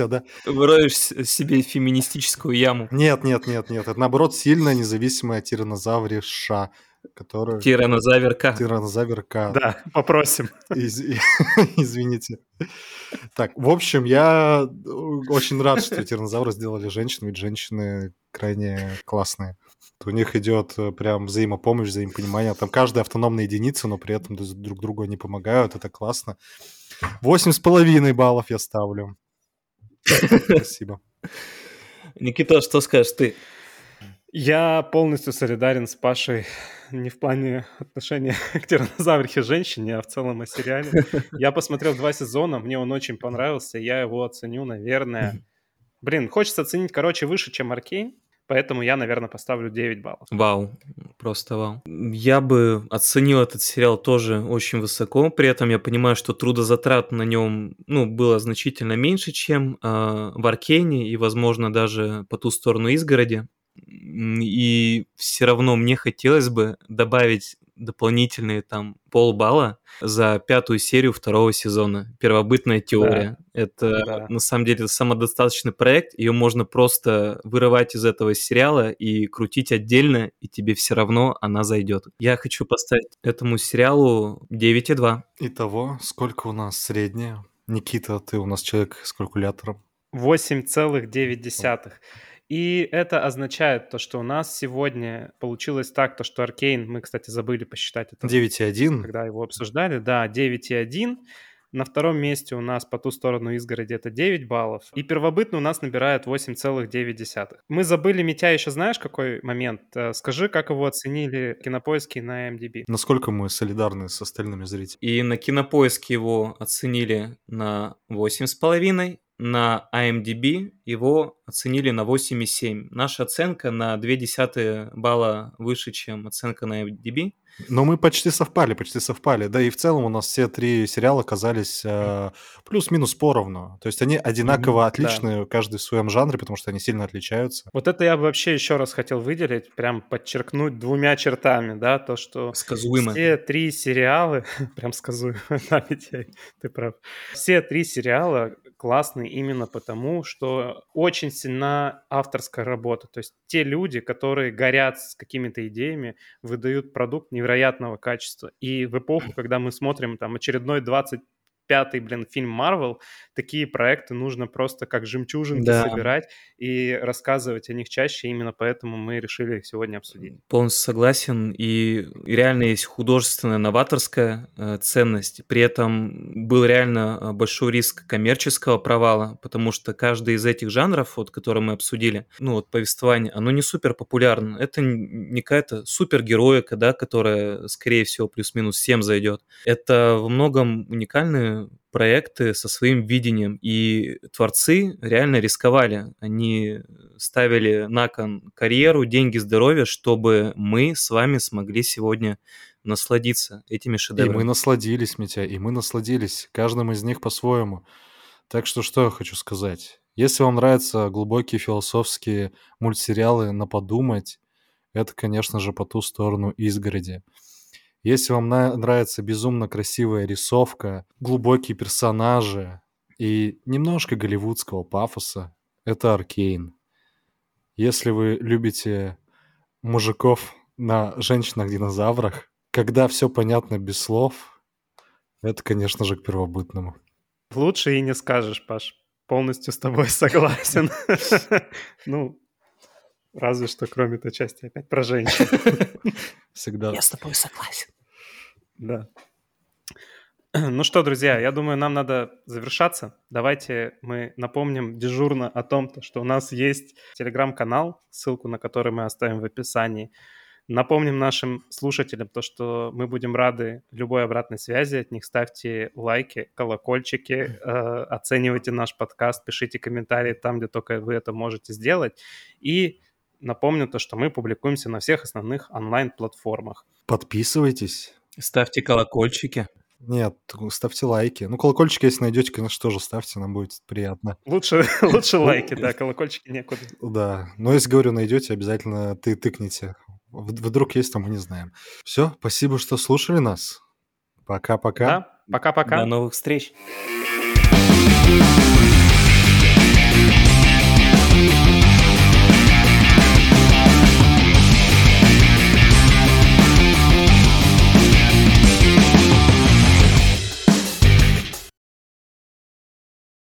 да. Выроешь с- себе феминистическую яму. Нет, нет, нет, нет. Это наоборот сильная независимая тиранозавриша, которая... Тиранозаверка. Тиранозаврка. Да, попросим. Из- Извините. Так, в общем, я э, очень рад, что тиранозавры сделали женщин, ведь женщины крайне классные. У них идет э, прям взаимопомощь, взаимопонимание. Там каждая автономная единица, но при этом друг другу они помогают. Это классно. Восемь с половиной баллов я ставлю. Спасибо. Никита, что скажешь ты? Я полностью солидарен с Пашей не в плане отношения к тиранозаврихе женщине, а в целом о сериале. Я посмотрел два сезона, мне он очень понравился, я его оценю, наверное... Блин, хочется оценить, короче, выше, чем Аркейн, поэтому я, наверное, поставлю 9 баллов. Вау, просто вау. Я бы оценил этот сериал тоже очень высоко, при этом я понимаю, что трудозатрат на нем ну, было значительно меньше, чем э, в Аркейне и, возможно, даже по ту сторону изгороди. И все равно мне хотелось бы добавить дополнительные там полбалла за пятую серию второго сезона «Первобытная теория». Это Да. на самом деле самодостаточный проект, ее можно просто вырывать из этого сериала и крутить отдельно, и тебе все равно она зайдет. Я хочу поставить этому сериалу 9,2. Итого, сколько у нас среднее? Никита, ты у нас человек с калькулятором. 8,9. И это означает то, что у нас сегодня получилось так, то, что Аркейн, мы, кстати, забыли посчитать это 9,1. когда его обсуждали, да, 9,1. На втором месте у нас по ту сторону изгороди это 9 баллов. И первобытный у нас набирает 8,9. Мы забыли, Митя, еще знаешь какой момент? Э, Скажи, как его оценили кинопоиски на MDB. Насколько мы солидарны с остальными зрителями? И на кинопоиске его оценили на 8,5, на IMDb его оценили на 8,7. Наша оценка на 0,2 балла выше, чем оценка на IMDb. Но мы почти совпали, почти совпали. Да и в целом у нас все три сериала оказались э, плюс-минус поровну. То есть они одинаково Мгм, отличны, каждый в своем жанре, потому что они сильно отличаются. Вот это я бы вообще еще раз хотел выделить, прям подчеркнуть двумя чертами, да, то, что Сказуемо. Все три сериалы, прям сказуемо, да, ты прав. Все три сериала классные именно потому, что очень сильна авторская работа. То есть те люди, которые горят с какими-то идеями, выдают продукт невероятного качества. И в эпоху, когда мы смотрим там очередной 25-й, блин, фильм Марвел, такие проекты нужно просто как жемчужинки Да. собирать и рассказывать о них чаще. Именно поэтому мы решили их сегодня обсудить. Полностью согласен. И реально есть художественная новаторская э, ценность. При этом был реально э, большой риск коммерческого провала, потому что каждый из этих жанров, вот, которые мы обсудили, ну вот повествование, оно не супер популярно. Это не какая-то супергероика, да, которая, скорее всего, плюс-минус всем зайдет. Это во многом уникальные проекты со своим видением, и творцы реально рисковали. Они ставили на кон карьеру, деньги, здоровье, чтобы мы с вами смогли сегодня насладиться этими И мы шедеврами. насладились, Митя, и мы насладились. Каждым из них по-своему. Так что что я хочу сказать. Если вам нравятся глубокие философские мультсериалы на подумать, это, конечно же, по ту сторону изгороди. Если вам нравится безумно красивая рисовка, глубокие персонажи и немножко голливудского пафоса, это Аркейн. Если вы любите мужиков на женщинах-динозаврах, когда все понятно без слов, это, конечно же, к первобытному. Лучше и не скажешь, Паш. Полностью с тобой согласен. Ну, разве что кроме той части опять про женщин. Всегда. с тобой согласен. Да. Ну что, друзья, я думаю, нам надо завершаться. Давайте мы напомним дежурно о том, то, что у нас есть телеграм-канал, ссылку на который мы оставим в описании. Напомним нашим слушателям то, что мы будем рады любой обратной связи от них. Ставьте лайки, колокольчики, э, оценивайте наш подкаст, пишите комментарии там, где только вы это можете сделать. И напомню то, что мы публикуемся на всех основных онлайн-платформах. Подписывайтесь. Ставьте колокольчики. Нет, ставьте лайки. Ну, колокольчик, если найдете, конечно, тоже ставьте, нам будет приятно. Лучше, лучше лайки, да, колокольчики некуда. Да, но если, говорю, найдете, обязательно ты тыкните. Вдруг есть, там мы не знаем. Все, спасибо, что слушали нас. Пока-пока. Да, пока-пока. До новых встреч. thank you